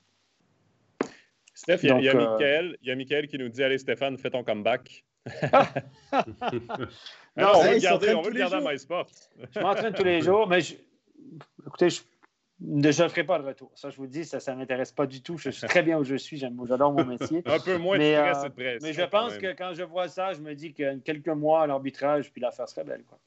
Steph, il y, a, euh, y a Michael qui nous dit Allez, Stéphane, fais ton comeback. non, on va le garder, on va le garder à MySport. je m'entraîne tous les jours, mais écoutez, je ne ferai pas de retour. Ça, je vous dis, ça ne m'intéresse pas du tout. Je suis très bien où je suis. J'adore mon métier. Un peu moins mais, de stress et de pression. Mais je pense que quand je vois ça, je me dis que quelques mois à l'arbitrage, puis l'affaire serait belle. Quoi.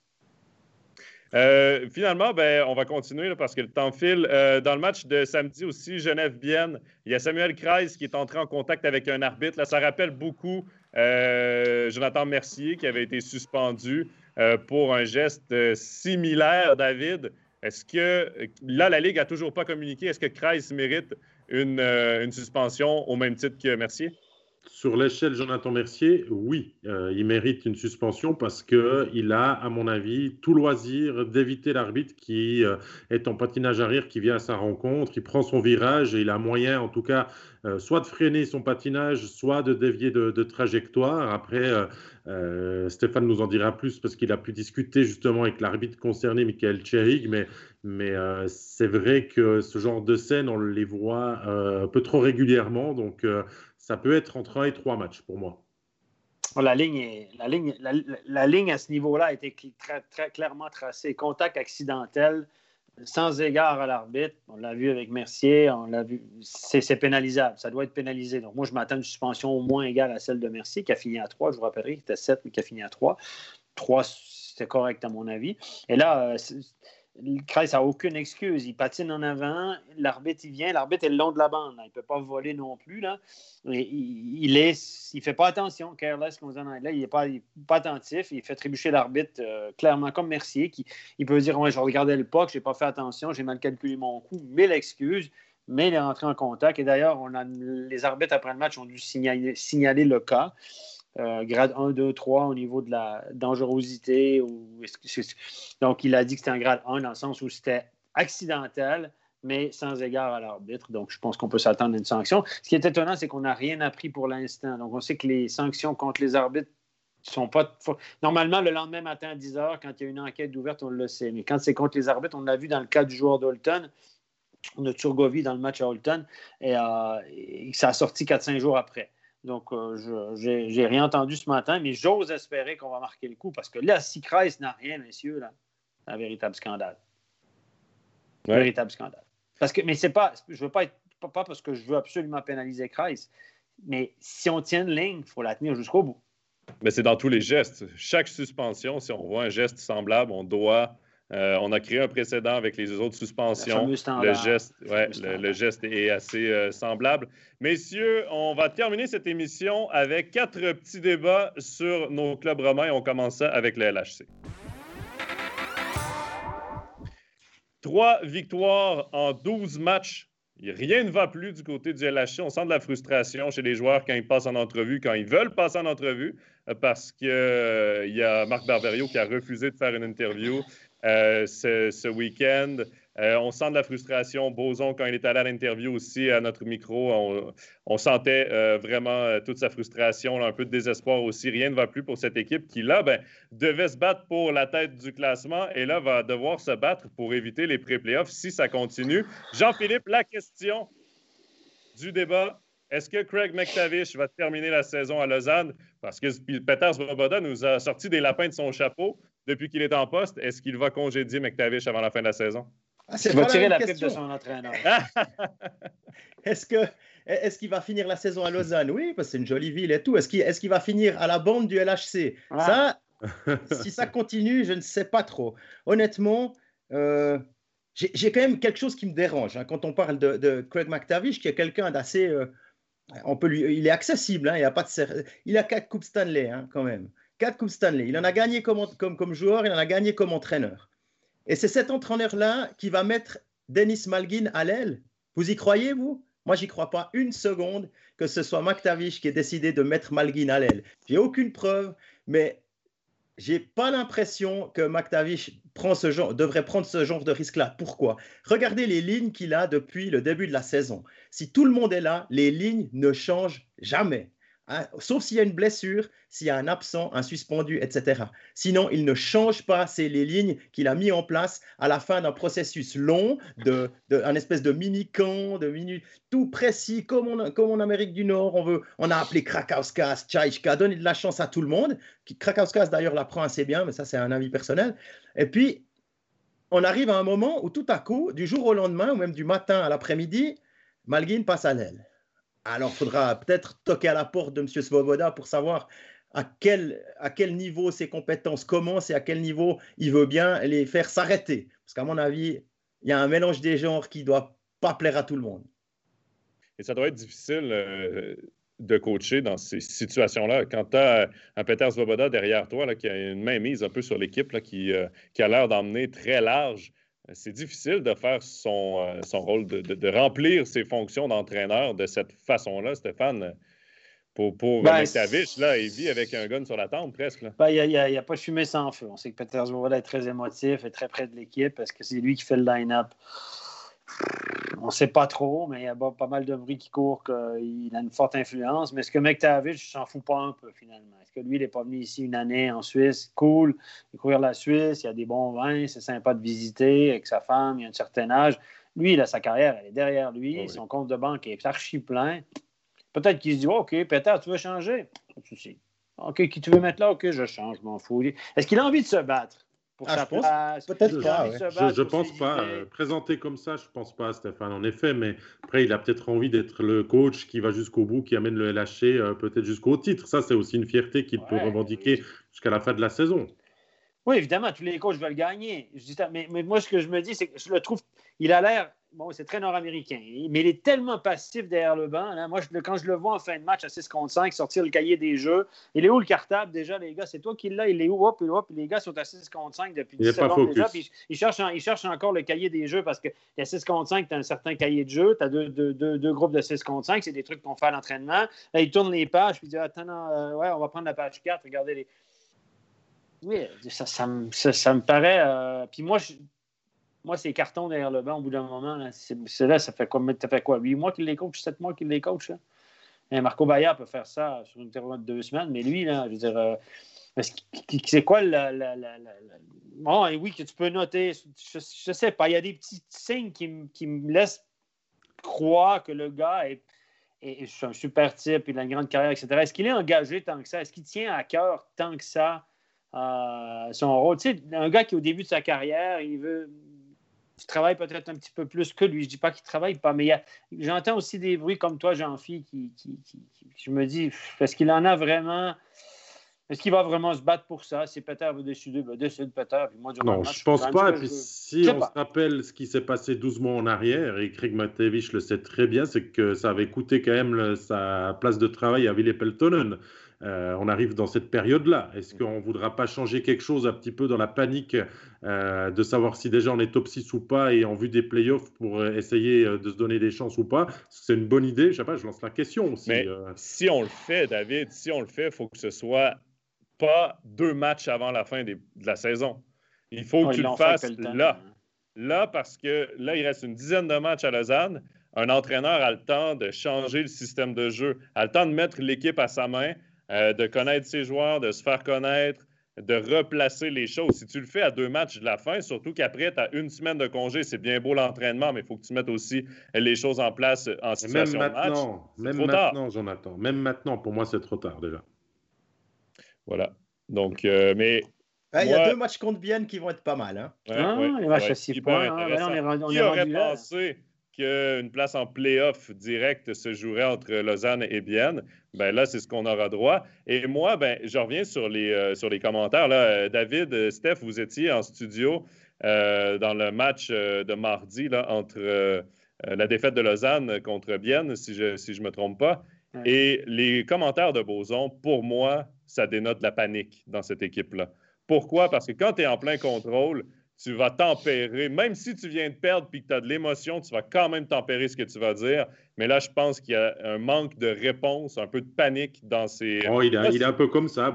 Euh, finalement, ben, on va continuer parce que le temps file. Euh, dans le match de samedi aussi, Genève-Bienne, il y a Samuel Kreis qui est entré en contact avec un arbitre. Là, ça rappelle beaucoup euh, Jonathan Mercier qui avait été suspendu pour un geste similaire, David. Est-ce que là, la Ligue a toujours pas communiqué? Est-ce que Kreis mérite une, une suspension au même titre que Mercier? Sur l'échelle Jonathan Mercier, oui, euh, il mérite une suspension parce qu'il a, à mon avis, tout loisir d'éviter l'arbitre qui euh, est en patinage arrière, qui vient à sa rencontre, il prend son virage et il a moyen, en tout cas, euh, soit de freiner son patinage, soit de dévier de, trajectoire. Après, Stéphane nous en dira plus parce qu'il a pu discuter justement avec l'arbitre concerné, Michael Cherig, mais, c'est vrai que ce genre de scène, on les voit un peu trop régulièrement. Donc, ça peut être entre un et trois matchs pour moi. La ligne, la, ligne, la, ligne à ce niveau-là a été très, très clairement tracée. Contact accidentel, sans égard à l'arbitre. On l'a vu avec Mercier, on l'a vu. C'est pénalisable. Ça doit être pénalisé. Donc, moi, je m'attends à une suspension au moins égale à celle de Mercier, qui a fini à trois. Je vous rappellerai qu'il était 7, mais qui a fini à 3. 3, c'était correct à mon avis. Et là, euh, Kreis n'a aucune excuse. Il patine en avant, l'arbitre il vient, l'arbitre est le long de la bande. Il ne peut pas voler non plus. Là. Il, ne fait pas attention, careless, comme on dit en. Il n'est pas, attentif. Il fait trébucher l'arbitre euh, clairement comme Mercier. Qui, il peut dire ouais, Je regardais le puck, je n'ai pas fait attention, j'ai mal calculé mon coup. Mille excuses, mais il est rentré en contact. Et d'ailleurs, les arbitres après le match ont dû signaler le cas. Euh, grade 1, 2, 3 au niveau de la dangerosité. Donc, il a dit que c'était un grade 1 dans le sens où c'était accidentel, mais sans égard à l'arbitre. Donc, je pense qu'on peut s'attendre à une sanction. Ce qui est étonnant, c'est qu'on n'a rien appris pour l'instant. Donc, on sait que les sanctions contre les arbitres sont pas. Normalement, le lendemain matin à 10 h, quand il y a une enquête ouverte, on le sait. Mais quand c'est contre les arbitres, on l'a vu dans le cas du joueur d'Holton. On a Turgovie dans le match à Holton et, euh, et ça a sorti 4-5 jours après. Donc, euh, je n'ai rien entendu ce matin, mais j'ose espérer qu'on va marquer le coup parce que là, si Kreis n'a rien, messieurs, là, c'est un véritable scandale. Un véritable scandale. Parce que, mais c'est pas, je veux pas être, pas parce que je veux absolument pénaliser Kreis, mais si on tient une ligne, il faut la tenir jusqu'au bout. Mais c'est dans tous les gestes. Chaque suspension, si on voit un geste semblable, on doit euh, on a créé un précédent avec les autres suspensions. Le geste, le, geste, est assez euh, semblable. Messieurs, on va terminer cette émission avec quatre petits débats sur nos clubs romains. On commence avec le LHC. Trois victoires en 12 matchs. Rien ne va plus du côté du LHC. On sent de la frustration chez les joueurs quand ils passent en entrevue, quand ils veulent passer en entrevue, euh, parce qu'il y a Marc Barberio qui a refusé de faire une interview. Euh, ce, week-end. Euh, on sent de la frustration. Boson, quand il est allé à l'interview aussi à notre micro, on, sentait euh, vraiment toute sa frustration, un peu de désespoir aussi. Rien ne va plus pour cette équipe qui, là, ben, devait se battre pour la tête du classement et là, va devoir se battre pour éviter les pré-playoffs si ça continue. Jean-Philippe, la question du débat. Est-ce que Craig McTavish va terminer la saison à Lausanne? Parce que Peters Svoboda nous a sorti des lapins de son chapeau depuis qu'il est en poste. Est-ce qu'il va congédier McTavish avant la fin de la saison? Ah, il va tirer la, pipe de son entraîneur. est-ce que est-ce qu'il va finir la saison à Lausanne? Oui, parce que c'est une jolie ville et tout. Est-ce qu'il est va finir à la bande du LHC? Ça, si ça continue, je ne sais pas trop. Honnêtement, euh, j'ai quand même quelque chose qui me dérange hein, quand on parle de, Craig McTavish, qui est quelqu'un d'assez. Euh, on peut lui, il est accessible. Hein, il, a pas de, il a quatre coupes Stanley hein, quand même. Quatre Coupes Stanley. Il en a gagné comme, joueur, il en a gagné comme entraîneur. Et c'est cet entraîneur-là qui va mettre Denis Malgin à l'aile. Vous y croyez, vous? Moi, j'y crois pas une seconde que ce soit McTavish qui ait décidé de mettre Malgin à l'aile. J'ai aucune preuve, mais j'ai pas l'impression que McTavish prend ce genre, devrait prendre ce genre de risque-là. Pourquoi? Regardez les lignes qu'il a depuis le début de la saison. Si tout le monde est là, les lignes ne changent jamais. Hein, sauf s'il y a une blessure, s'il y a un absent, un suspendu, etc. Sinon, il ne change pas c'est les lignes qu'il a mis en place à la fin d'un processus long, de, un espèce de mini-camp, de mini, tout précis, comme, en Amérique du Nord. On, veut, on a appelé Krakauskas, Tchaïchka, donner de la chance à tout le monde. Krakauskas, d'ailleurs, l'apprend assez bien, mais ça, c'est un avis personnel. Et puis, on arrive à un moment où tout à coup, du jour au lendemain, ou même du matin à l'après-midi, Malguin passe à l'aile. Alors, il faudra peut-être toquer à la porte de M. Svoboda pour savoir à quel, à quel niveau ses compétences commencent et à quel niveau il veut bien les faire s'arrêter. Parce qu'à mon avis, il y a un mélange des genres qui ne doit pas plaire à tout le monde. Et ça doit être difficile euh, de coacher dans ces situations-là. Quand tu as un Peter Svoboda derrière toi qui a une main mise un peu sur l'équipe, qui, euh, qui a l'air d'emmener très large, c'est difficile de faire son, euh, son rôle, de, de, remplir ses fonctions d'entraîneur de cette façon-là, Stéphane. Pour, pour ben, là, il vit avec un gun sur la tempe presque. Ben, il n'y a, a, pas de fumée sans feu. On sait que Peter Zwoboda est très émotif et très près de l'équipe parce que c'est lui qui fait le line-up on ne sait pas trop, mais il y a pas mal de bruit qui court qu'il a une forte influence. Mais est-ce que McTavish s'en fout pas un peu finalement? Est-ce que lui, il n'est pas venu ici une année en Suisse? Cool, découvrir la Suisse, il y a des bons vins, c'est sympa de visiter avec sa femme, il a un certain âge. Lui, il a sa carrière, elle est derrière lui, son compte de banque est archi plein. Peut-être qu'il se dit OK, Peter, tu veux changer? Pas de souci. OK, qui tu veux mettre là? OK, je change, je m'en fous. Est-ce qu'il a envie de se battre? Ah, Peut-être pas. Je, ne pense pas. Euh, présenté comme ça, je pense pas, Stéphane, en effet. Mais après, il a peut-être envie d'être le coach qui va jusqu'au bout, qui amène le LHC euh, peut-être jusqu'au titre. Ça, c'est aussi une fierté qu'il peut revendiquer jusqu'à la fin de la saison. Oui, évidemment, tous les coachs veulent gagner. mais, mais, moi, ce que je me dis, c'est que je le trouve, il a l'air bon, c'est très nord-américain, mais il est tellement passif derrière le banc. Moi, quand je le vois en fin de match à 6 contre 5, sortir le cahier des jeux, il est où le cartable déjà, les gars? C'est toi qui l'as, il est où? Hop, hop, les gars sont à 6 contre 5 depuis 10 secondes déjà. Puis ils, cherchent, encore le cahier des jeux parce qu'il y a 6 contre 5, tu as un certain cahier de jeu, tu as deux, groupes de 6 contre 5, c'est des trucs qu'on fait à l'entraînement. Là, ils tournent les pages, puis ils disent Attends, euh, ouais, on va prendre la page 4, regardez les. Oui, ça, ça, me paraît. Euh, puis moi, je, moi, ces cartons derrière le banc, au bout d'un moment, là, c'est, là ça fait quoi? Ça fait quoi? 8 mois qu'il les coach, 7 mois qu'il les coach. Et Marco Bayard peut faire ça sur une période de deux semaines, mais lui, là, je veux dire, euh, c'est quoi la, Bon, et oui, que tu peux noter, je, ne sais pas, il y a des petits signes qui, qui me laissent croire que le gars est, est, un super type, il a une grande carrière, etc. Est-ce qu'il est engagé tant que ça? Est-ce qu'il tient à cœur tant que ça euh, son rôle? Tu sais, un gars qui, au début de sa carrière, il veut qui travaille peut-être un petit peu plus que lui. Je ne dis pas qu'il ne travaille pas, mais j'entends aussi des bruits comme toi, Jean-Phi, qui, qui, je me dis, est-ce qu'il en a vraiment est-ce qu'il va vraiment se battre pour ça? Veut décider, ben décide Peter. Puis moi, non, je ne pense pas. Et puis, si on se rappelle ce qui s'est passé 12 mois en arrière, et Craig Matevich le sait très bien, c'est que ça avait coûté quand même sa place de travail à Ville Peltonen. Euh, on arrive dans cette période-là. Est-ce mm. qu'on ne voudra pas changer quelque chose un petit peu dans la panique euh, de savoir si déjà on est top 6 ou pas et en vue des playoffs pour euh, essayer de se donner des chances ou pas? C'est une bonne idée. Je sais pas, je lance la question aussi. Mais si on le fait, David, si on le fait, il faut que ce soit pas deux matchs avant la fin de la saison. Il faut que tu le fasses là. Là, parce que là, il reste une dizaine de matchs à Lausanne. Un entraîneur a le temps de changer le système de jeu, a le temps de mettre l'équipe à sa main, euh, de connaître ses joueurs, de se faire connaître, de replacer les choses. Si tu le fais à deux matchs de la fin, surtout qu'après, tu as une semaine de congé, c'est bien beau l'entraînement, mais il faut que tu mettes aussi les choses en place en situation même maintenant, de match. Même maintenant, Jonathan. Même maintenant, pour moi, c'est trop tard déjà. Voilà. Donc, euh, mais. Il y a deux matchs contre Vienne qui vont être pas mal. Hein? ah, les matchs à six points. Hein. on est, on qui aurait pensé qu'une place en playoff direct se jouerait entre Lausanne et Bienne. Ben là, c'est ce qu'on aura droit. Et moi, ben, je reviens sur les, euh, sur les commentaires. Là. Euh, David, euh, Steph, vous étiez en studio dans le match de mardi là, entre la défaite de Lausanne contre Bienne, si je ne si je me trompe pas. Et les commentaires de Boson, pour moi, ça dénote la panique dans cette équipe-là. Pourquoi? Parce que quand tu es en plein contrôle, tu vas tempérer. Même si tu viens de perdre et que tu as de l'émotion, tu vas quand même tempérer ce que tu vas dire. Mais là, je pense qu'il y a un manque de réponse, un peu de panique dans ces. Oh, il, est un peu comme ça,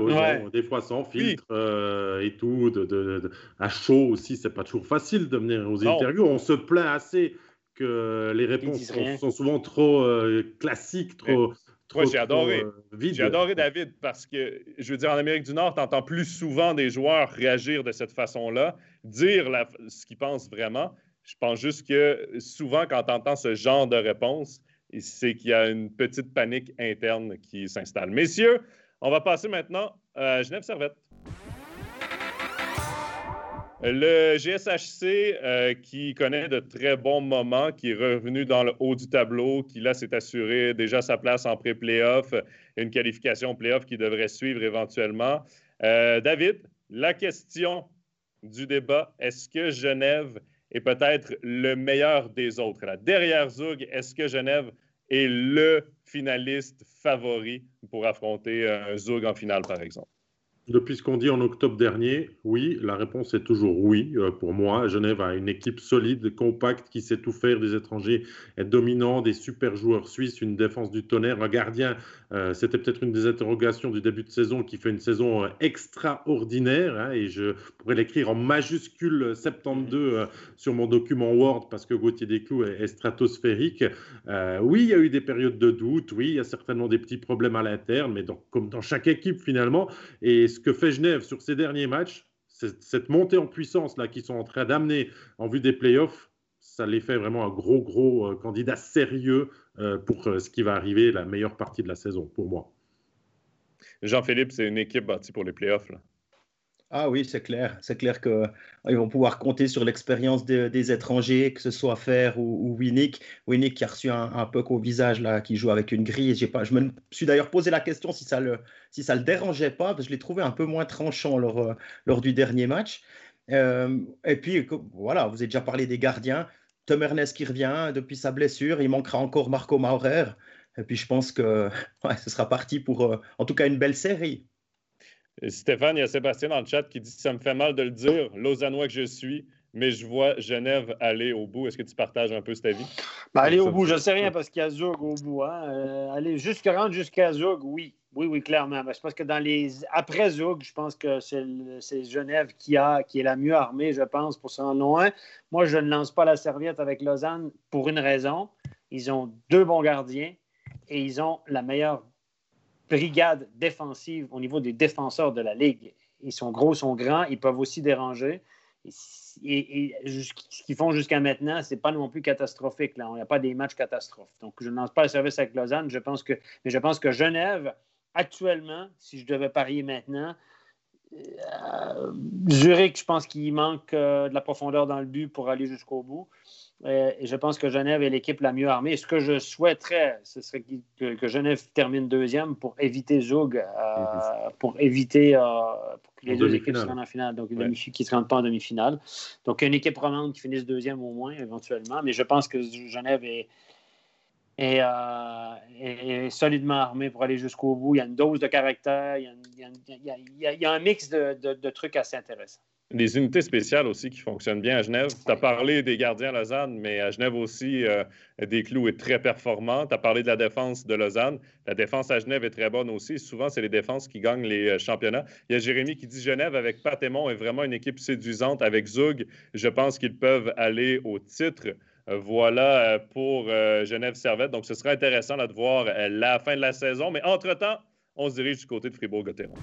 des fois sans filtre euh, et tout. De, à chaud aussi, c'est pas toujours facile de venir aux interviews. On se plaint assez que les réponses sont, souvent trop euh, classiques, trop, Moi, j'ai adoré. j'ai adoré David parce que, je veux dire, en Amérique du Nord, tu entends plus souvent des joueurs réagir de cette façon-là, dire ce qu'ils pensent vraiment. Je pense juste que souvent, quand tu entends ce genre de réponse, c'est qu'il y a une petite panique interne qui s'installe. Messieurs, on va passer maintenant à Genève Servette. Le GSHC, euh, qui connaît de très bons moments, qui est revenu dans le haut du tableau, qui là s'est assuré déjà sa place en pré-playoff, une qualification playoff qui devrait suivre éventuellement. Euh, David, la question du débat, est-ce que Genève est peut-être le meilleur des autres? derrière Zug, est-ce que Genève est le finaliste favori pour affronter un Zug en finale, par exemple? Depuis ce qu'on dit en octobre dernier, oui, la réponse est toujours oui. Euh, pour moi, Genève a une équipe solide, compacte, qui sait tout faire des étrangers, est dominant, des super joueurs suisses, une défense du tonnerre, un gardien. Euh, c'était peut-être une des interrogations du début de saison qui fait une saison euh, extraordinaire. Hein, et je pourrais l'écrire en majuscule 72 sur mon document Word parce que Gauthier Desclous est, stratosphérique. oui, il y a eu des périodes de doute. Oui, il y a certainement des petits problèmes à l'interne, mais comme dans chaque équipe finalement. Et ce que fait Genève sur ces derniers matchs, cette montée en puissance là qu'ils sont en train d'amener en vue des playoffs, ça les fait vraiment un gros, gros euh, candidat sérieux euh, pour euh, ce qui va arriver la meilleure partie de la saison, pour moi. Jean-Philippe, c'est une équipe bâtie pour les playoffs. Ah oui, c'est clair. C'est clair qu'ils vont pouvoir compter sur l'expérience des étrangers, que ce soit Fer ou, ou Winnick. Winnick qui a reçu un, un puck au visage, là, qui joue avec une grille. Pas, je me suis d'ailleurs posé la question si ça le, si le dérangeait pas, parce que je l'ai trouvé un peu moins tranchant lors, euh, lors du dernier match. Euh, et puis, voilà, vous avez déjà parlé des gardiens. Tom Ernest qui revient depuis sa blessure. Il manquera encore Marco Maurer. Et puis, je pense que ce sera parti pour, euh, en tout cas, une belle série. Stéphane, il y a Sébastien dans le chat qui dit Ça me fait mal de le dire, Lausannois que je suis, mais je vois Genève aller au bout. Est-ce que tu partages un peu cet avis? Ben, aller au bout, je ne sais rien parce qu'il y a Zug au bout. Hein. Euh, aller jusqu'à rendre jusqu'à Zug, oui. Oui, oui, clairement. Ben, je pense que dans les. Après Zug, je pense que c'est Genève qui, a, qui est la mieux armée, je pense, pour s'en loin. Moi, je ne lance pas la serviette avec Lausanne pour une raison. Ils ont deux bons gardiens et ils ont la meilleure brigade défensive au niveau des défenseurs de la Ligue. Ils sont gros, sont grands, ils peuvent aussi déranger. Et, ce qu'ils font jusqu'à maintenant, ce n'est pas non plus catastrophique. Là. On n'a pas des matchs catastrophes. Donc, je ne lance pas le service avec Lausanne. Je pense que, mais je pense que Genève, actuellement, si je devais parier maintenant, euh, Zurich, je pense qu'il manque euh, de la profondeur dans le but pour aller jusqu'au bout. Euh, et je pense que Genève est l'équipe la mieux armée. ce que je souhaiterais, ce serait que, Genève termine deuxième pour éviter Zug, euh, pour éviter euh, que les deux équipes se rendent en finale, donc une qui ne se rendent pas en demi-finale. Donc une équipe romande qui finisse deuxième au moins, éventuellement. Mais je pense que Genève est, est, solidement armée pour aller jusqu'au bout. Il y a une dose de caractère, il y a, un mix de trucs assez intéressants les unités spéciales aussi qui fonctionnent bien à Genève. Tu as parlé des gardiens à Lausanne, mais à Genève aussi, euh, des clous est très performant. Tu as parlé de la défense de Lausanne. La défense à Genève est très bonne aussi. Souvent, c'est les défenses qui gagnent les euh, championnats. Il y a Jérémy qui dit Genève avec Patémon est vraiment une équipe séduisante. Avec Zug, je pense qu'ils peuvent aller au titre. Euh, voilà pour Genève Servette. Donc, ce sera intéressant de voir la fin de la saison. Mais entre-temps, on se dirige du côté de Fribourg-Gotteron.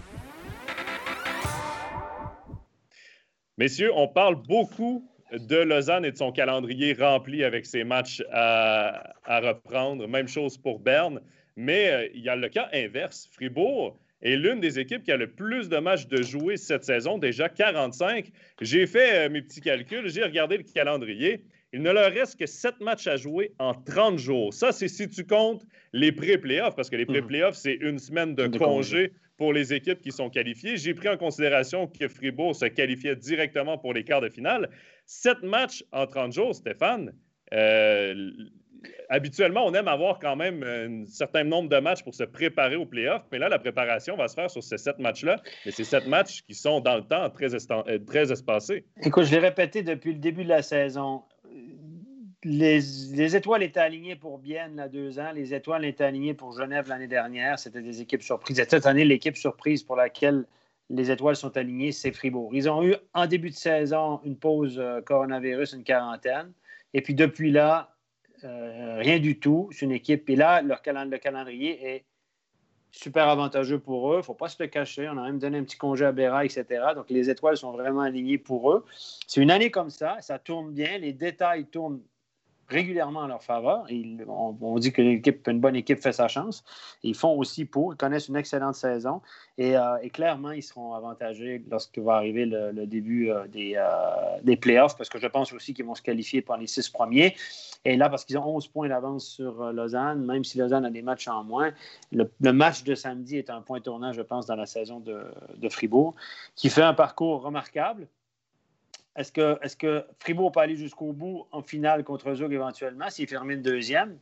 Messieurs, on parle beaucoup de Lausanne et de son calendrier rempli avec ses matchs à, reprendre. Même chose pour Berne. Mais euh, il y a le cas inverse. Fribourg est l'une des équipes qui a le plus de matchs de jouer cette saison, déjà 45. J'ai fait euh, mes petits calculs, j'ai regardé le calendrier. Il ne leur reste que 7 matchs à jouer en 30 jours. Ça, c'est si tu comptes les pré-playoffs, parce que les mhm. pré-playoffs, c'est une semaine de, congé pour les équipes qui sont qualifiées. J'ai pris en considération que Fribourg se qualifiait directement pour les quarts de finale. 7 matchs en 30 jours, Stéphane. Euh, habituellement, on aime avoir quand même un certain nombre de matchs pour se préparer aux playoffs, mais là, la préparation va se faire sur ces sept matchs-là. Mais c'est sept matchs qui sont dans le temps très, euh, très espacés. Écoute, je l'ai répété depuis le début de la saison les, étoiles étaient alignées pour Bienne il y a deux ans. Les étoiles étaient alignées pour Genève l'année dernière. C'était des équipes surprises. Et cette année, l'équipe surprise pour laquelle les étoiles sont alignées, c'est Fribourg. Ils ont eu en début de saison une pause euh, coronavirus, une quarantaine. Et puis depuis là, euh, rien du tout. C'est une équipe. Et là, leur le calendrier est super avantageux pour eux. Il ne faut pas se le cacher. On a même donné un petit congé à Béra, etc. Donc, les étoiles sont vraiment alignées pour eux. C'est une année comme ça. Ça tourne bien. Les détails tournent régulièrement en leur faveur. on, dit que l'équipe, une bonne équipe fait sa chance. Ils font aussi pour. Ils connaissent une excellente saison. Et, euh, clairement, ils seront avantagés lorsqu'il va arriver le, début euh, des, euh, des, playoffs, parce que je pense aussi qu'ils vont se qualifier par les six premiers. Et là, parce qu'ils ont 11 points d'avance sur Lausanne, même si Lausanne a des matchs en moins, le, match de samedi est un point tournant, je pense, dans la saison de, de Fribourg, qui fait un parcours remarquable. Est-ce que, est que, Fribourg peut aller jusqu'au bout en finale contre Zug éventuellement s'il termine deuxième?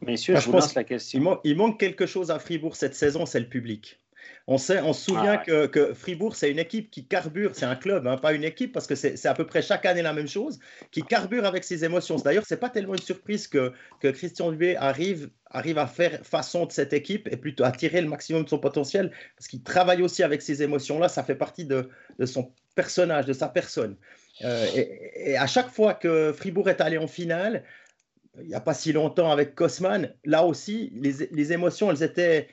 Messieurs, je, vous lance la question. Il, manque quelque chose à Fribourg cette saison, c'est le public. On, sait, on se souvient ah, que, Fribourg, c'est une équipe qui carbure, c'est un club, hein, pas une équipe, parce que c'est à peu près chaque année la même chose, qui carbure avec ses émotions. D'ailleurs, ce n'est pas tellement une surprise que, que Christian Dubé arrive, arrive à faire façon de cette équipe et plutôt à tirer le maximum de son potentiel, parce qu'il travaille aussi avec ces émotions-là, ça fait partie de, de son personnage, de sa personne. Euh, et, à chaque fois que Fribourg est allé en finale, il n'y a pas si longtemps avec Kosman, là aussi, les, émotions, elles étaient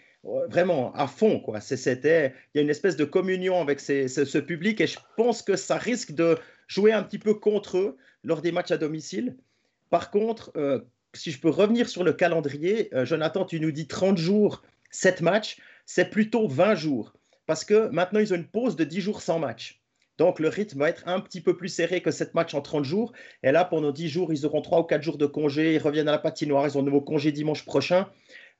vraiment à fond. Quoi. C'était, il y a une espèce de communion avec ce, public et je pense que ça risque de jouer un petit peu contre eux lors des matchs à domicile. Par contre, euh, si je peux revenir sur le calendrier, euh, Jonathan, tu nous dis 30 jours, 7 matchs, c'est plutôt 20 jours. Parce que maintenant, ils ont une pause de 10 jours sans match. Donc le rythme va être un petit peu plus serré que cette match en 30 jours. Et là, pendant 10 jours, ils auront 3 ou 4 jours de congé. Ils reviennent à la patinoire. Ils ont de nouveau congé dimanche prochain.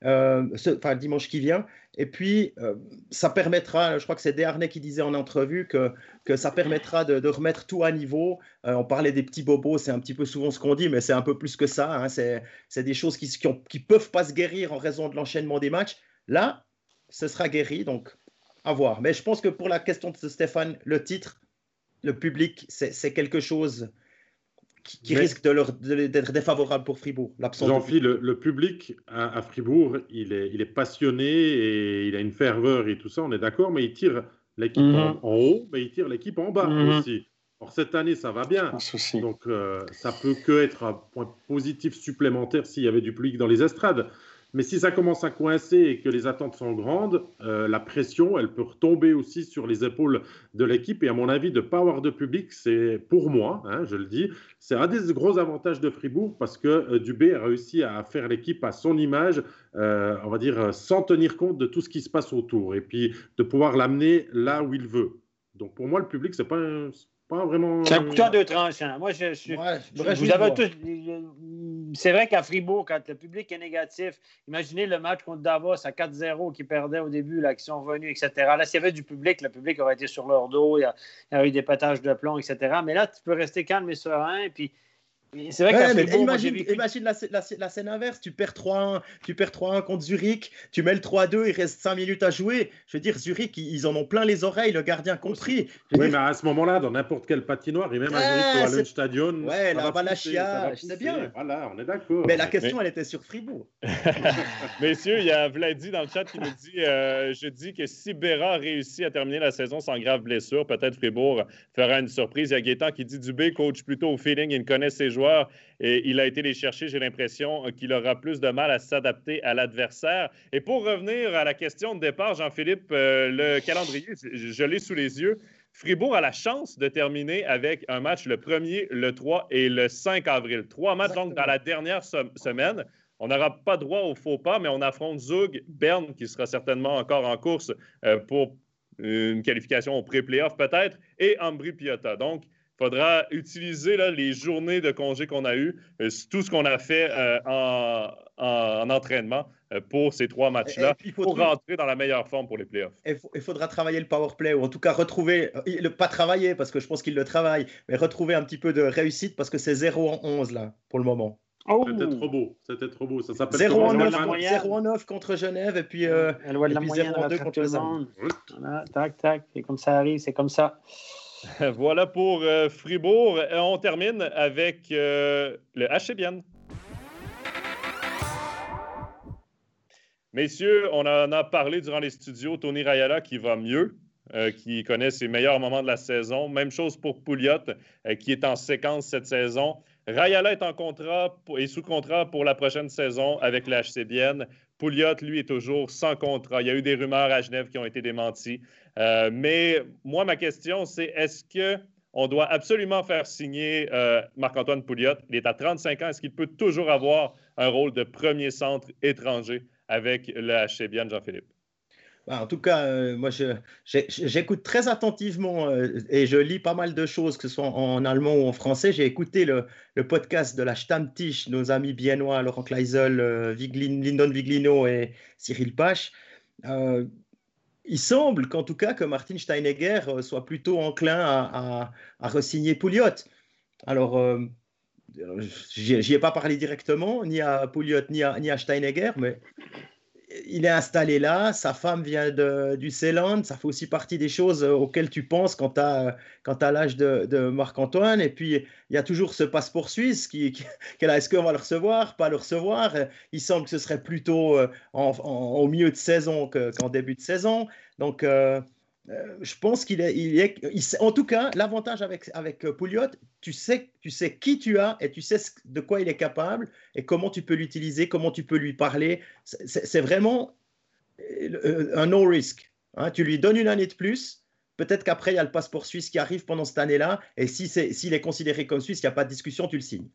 Euh, enfin dimanche qui vient. Et puis, euh, ça permettra, je crois que c'est Desharnais qui disait en entrevue que, que ça permettra de, remettre tout à niveau. Euh, on parlait des petits bobos, c'est un petit peu souvent ce qu'on dit, mais c'est un peu plus que ça. Hein. C'est des choses qui ne qui, peuvent pas se guérir en raison de l'enchaînement des matchs. Là, ce sera guéri, donc à voir. Mais je pense que pour la question de Stéphane, le titre, le public, c'est quelque chose qui, risque d'être défavorable pour Fribourg. Jean-Philippe, le, public à, Fribourg, il est, il est, passionné et il a une ferveur et tout ça, on est d'accord, mais il tire l'équipe en, mhm. haut, mais il tire l'équipe en bas mhm. aussi. Or, cette année, ça va bien. Donc, euh, ça peut que être un point positif supplémentaire s'il y avait du public dans les estrades. Mais si ça commence à coincer et que les attentes sont grandes, euh, la pression, elle peut retomber aussi sur les épaules de l'équipe. Et à mon avis, de ne pas avoir de public, c'est pour moi, hein, je le dis, c'est un des gros avantages de Fribourg parce que euh, Dubé a réussi à faire l'équipe à son image, euh, on va dire, sans tenir compte de tout ce qui se passe autour et puis de pouvoir l'amener là où il veut. Donc pour moi, le public, c'est pas un, pas vraiment. C'est un couteau de tranchant. Moi, je, suis. vous avez tous. C'est vrai qu'à Fribourg, quand le public est négatif, imaginez le match contre Davos à 4-0 qui perdait au début, qui sont revenus, etc. Là, s'il y avait du public, le public aurait été sur leur dos, il y, a, eu des pétages de plomb, etc. Mais là, tu peux rester calme et serein, puis c'est vrai que imagine, imagine la, scène inverse, tu perds 3-1, tu perds 3-1 contre Zurich, tu mets le 3-2, il reste 5 minutes à jouer. Je veux dire, Zurich, ils, en ont plein les oreilles, le gardien compris. oui, mais à ce moment-là, dans n'importe quelle patinoire, et même à Zurich ou à Stadion, ouais, la Valachia, c'est bien. Voilà, on est d'accord. Mais la question, elle était sur Fribourg. Messieurs, il y a Vladi dans le chat qui nous dit euh, Je dis que si Béra réussit à terminer la saison sans grave blessure, peut-être Fribourg fera une surprise. Il y a Gaétan qui dit Dubé coach plutôt au feeling, il connaît ses joueurs et il a été les chercher. J'ai l'impression qu'il aura plus de mal à s'adapter à l'adversaire. Et pour revenir à la question de départ, Jean-Philippe, euh, le calendrier, je, l'ai sous les yeux. Fribourg a la chance de terminer avec un match le 1er, le 3 et le 5 avril. Trois matchs donc dans la dernière semaine. On n'aura pas droit au faux pas, mais on affronte Zug, Berne, qui sera certainement encore en course euh, pour une qualification au pré-playoff peut-être, et Ambry Piotta. Donc, faudra utiliser les journées de congé qu'on a eues, euh, tout ce qu'on a fait euh, en, entraînement euh, pour ces trois matchs-là, pour rentrer dans la meilleure forme pour les playoffs. Il faudra travailler le power play, ou en tout cas retrouver, le, pas travailler parce que je pense qu'il le travaille, mais retrouver un petit peu de réussite parce que c'est 0 en 11 là, pour le moment. Oh. C'était trop beau, c'était trop beau. Ça s'appelle 0 en 9, contre Genève et puis, euh, et puis 0 en 2 contre Lausanne. Voilà, tac, tac, c'est comme ça arrive, c'est comme ça. voilà pour euh, Fribourg. Euh, on termine avec euh, le HCBN. Messieurs, on en a parlé durant les studios. Tony Rayala qui va mieux, qui connaît ses meilleurs moments de la saison. Même chose pour Pouliot, qui est en séquence cette saison. Rayala est en contrat et sous contrat pour la prochaine saison avec la HCBN. Pouliot, lui, est toujours sans contrat. Il y a eu des rumeurs à Genève qui ont été démenties. Euh, mais moi, ma question, c'est est-ce que on doit absolument faire signer euh, Marc-Antoine Pouliot? Il est à 35 ans. Est-ce qu'il peut toujours avoir un rôle de premier centre étranger avec le HCBN, Jean-Philippe? Bah, en tout cas, euh, moi, j'écoute très attentivement euh, et je lis pas mal de choses, que ce soit en, allemand ou en français. J'ai écouté le, podcast de la Stammtisch, nos amis biennois, Laurent Kleisel, euh, Lindon Viglino et Cyril Pache. il semble qu'en tout cas, que Martin Steinegger soit plutôt enclin à, à, re-signer Pouliot. Alors, j'y ai pas parlé directement, ni à Pouliot, ni à, ni à Steinegger, mais il est installé là, sa femme vient du Ceylan, ça fait aussi partie des choses euh, auxquelles tu penses quand tu as, l'âge de, Marc-Antoine. Et puis, il y a toujours ce passeport suisse qui, est-ce qu'on va le recevoir, pas le recevoir? Il semble que ce serait plutôt euh, au milieu de saison qu'en début de saison. Donc, euh, euh, je pense qu'il est, il est en tout cas, l'avantage avec, avec euh, Pouliot, tu sais, tu sais qui tu as et tu sais de quoi il est capable et comment tu peux l'utiliser, comment tu peux lui parler. C'est vraiment euh, un no risk. Hein. Tu lui donnes une année de plus. Peut-être qu'après, il y a le passeport suisse qui arrive pendant cette année-là. Et si s'il est, est considéré comme suisse, il n'y a pas de discussion, tu le signes.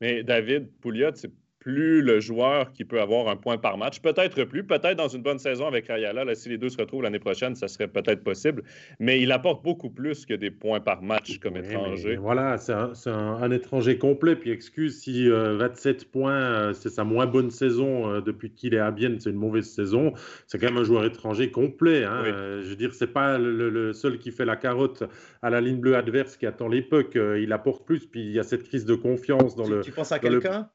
Mais David Pouliot, c'est plus le joueur qui peut avoir un point par match. Peut-être plus, peut-être dans une bonne saison avec Rayala. Là, si les deux se retrouvent l'année prochaine, ça serait peut-être possible. Mais il apporte beaucoup plus que des points par match comme étranger. Voilà, c'est un, étranger complet. Puis excuse si 27 euh, points, euh, c'est sa moins bonne saison euh, depuis qu'il est à Bienne, c'est une mauvaise saison. C'est quand même un joueur étranger complet. Hein. je veux dire, c'est pas le, seul qui fait la carotte à la ligne bleue adverse qui attend l'époque. il apporte plus. Puis il y a cette crise de confiance dans le. Tu penses à quelqu'un?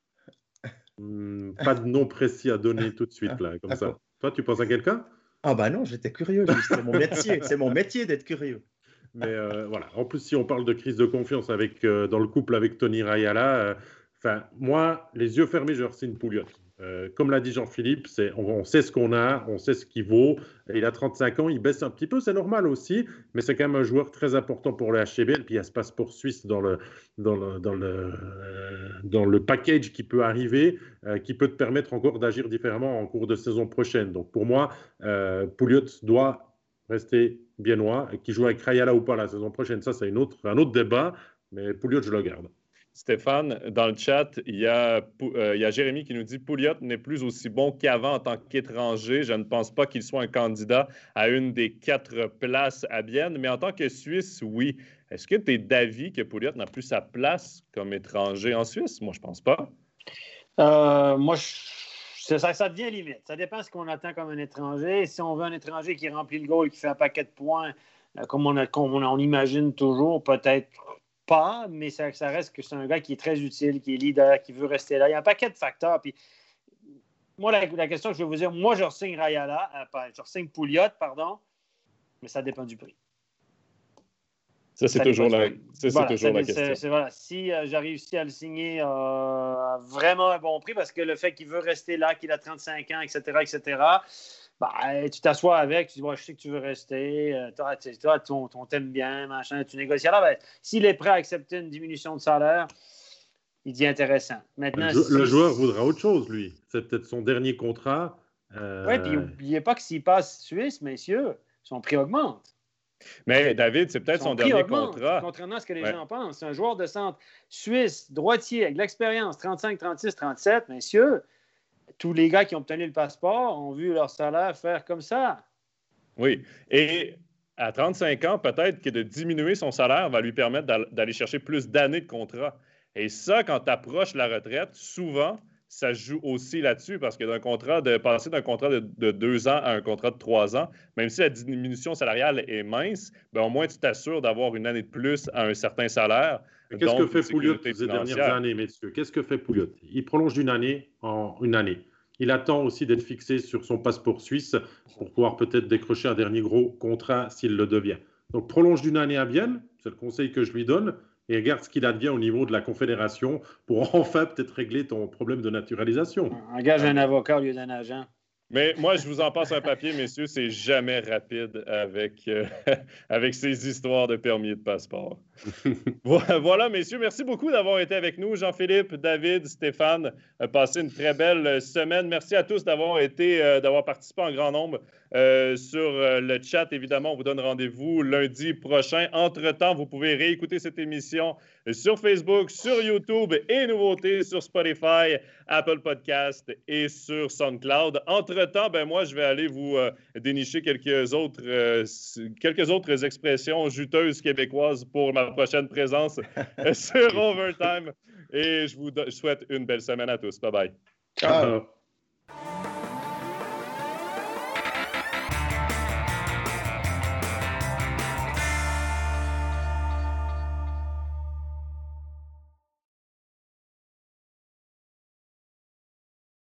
Hmm, pas de nom précis à donner tout de suite, là, comme ça. Toi, tu penses à quelqu'un? Ah bah non, j'étais curieux. C'est mon métier. C'est mon métier d'être curieux. Mais euh, voilà. En plus, si on parle de crise de confiance avec, euh, dans le couple avec Tony Rayala, euh, enfin, moi, les yeux fermés, je signe Pouliot. Euh, comme l'a dit Jean-Philippe, on, sait ce qu'on a, on sait ce qu'il vaut. il a 35 ans, il baisse un petit peu, c'est normal aussi, mais c'est quand même un joueur très important pour le HCB. Et puis il y a ce passeport suisse dans le, dans le, dans le, dans le package qui peut arriver, euh, qui peut te permettre encore d'agir différemment en cours de saison prochaine. Donc pour moi, euh, Pouliot doit rester biennois. Qui joue avec Rayala ou pas la saison prochaine, ça c'est autre, un autre débat, mais Pouliot, je le garde. Stéphane, dans le chat, il y, a, euh, il y a Jérémy qui nous dit Pouliot n'est plus aussi bon qu'avant en tant qu'étranger. Je ne pense pas qu'il soit un candidat à une des quatre places à Bienne, mais en tant que Suisse, oui. Est-ce que tu es d'avis que Pouliot n'a plus sa place comme étranger en Suisse? Moi, je pense pas. Euh, moi, ça, devient limite. Ça dépend de ce qu'on attend comme un étranger. Si on veut un étranger qui remplit le goal qui fait un paquet de points, euh, comme, on, on imagine toujours, peut-être pas, mais ça, reste que c'est un gars qui est très utile, qui est leader, qui veut rester là. Il y a un paquet de facteurs. Puis, moi, la, question que je vais vous dire, moi, je signe Rayala, euh, je signe Pouliot, pardon, mais ça dépend du prix. Ça, c'est toujours, la, toujours la question. Voilà. Si euh, j'ai réussi à le signer euh, à vraiment un bon prix, parce que le fait qu'il veut rester là, qu'il a 35 ans, etc., etc., bah, tu t'assois avec, tu dis, je sais que tu veux rester, euh, toi, toi ton, t'aime bien, machin, tu négocies. Alors, ben, s'il est prêt à accepter une diminution de salaire, il dit intéressant. Maintenant, le, joueur voudra autre chose, lui. C'est peut-être son dernier contrat. Euh... Oui, puis n'oubliez pas que s'il passe Suisse, messieurs, son prix augmente. Mais David, c'est peut-être son, dernier contrat. Contrairement à ce que les gens pensent, c'est un joueur de centre suisse, droitier, avec l'expérience, 35, 36, 37, messieurs tous les gars qui ont obtenu le passeport ont vu leur salaire faire comme ça. Oui. Et à 35 ans, peut-être que de diminuer son salaire va lui permettre d'aller chercher plus d'années de contrat. Et ça, quand tu approches la retraite, souvent, ça joue aussi là-dessus parce que d'un contrat de passer d'un contrat de, deux ans à un contrat de trois ans, même si la diminution salariale est mince, ben au moins tu t'assures d'avoir une année de plus à un certain salaire. Qu'est-ce que fait Pouliot ces dernières années, messieurs? Qu'est-ce que fait Pouliot? Il prolonge d'une année en une année. Il attend aussi d'être fixé sur son passeport suisse pour pouvoir peut-être décrocher un dernier gros contrat s'il le devient. Donc prolonge d'une année à Vienne, c'est le conseil que je lui donne, et regarde ce qu'il advient au niveau de la Confédération pour enfin peut-être régler ton problème de naturalisation. Engage un avocat au lieu d'un agent. Mais moi, je vous en passe un papier, messieurs, c'est jamais rapide avec, euh, avec ces histoires de permis de passeport. voilà, messieurs, merci beaucoup d'avoir été avec nous. Jean-Philippe, David, Stéphane, euh, passez une très belle semaine. Merci à tous d'avoir été, euh, d'avoir participé en grand nombre sur le chat. Évidemment, on vous donne rendez-vous lundi prochain. Entre-temps, vous pouvez réécouter cette émission sur Facebook, sur YouTube et nouveautés sur Spotify, Apple Podcast et sur SoundCloud. Entre-temps, ben moi, je vais aller vous euh, dénicher quelques autres, euh, quelques autres expressions juteuses québécoises pour ma prochaine présence sur Overtime. Et je vous souhaite une belle semaine à tous. Bye bye. Ciao.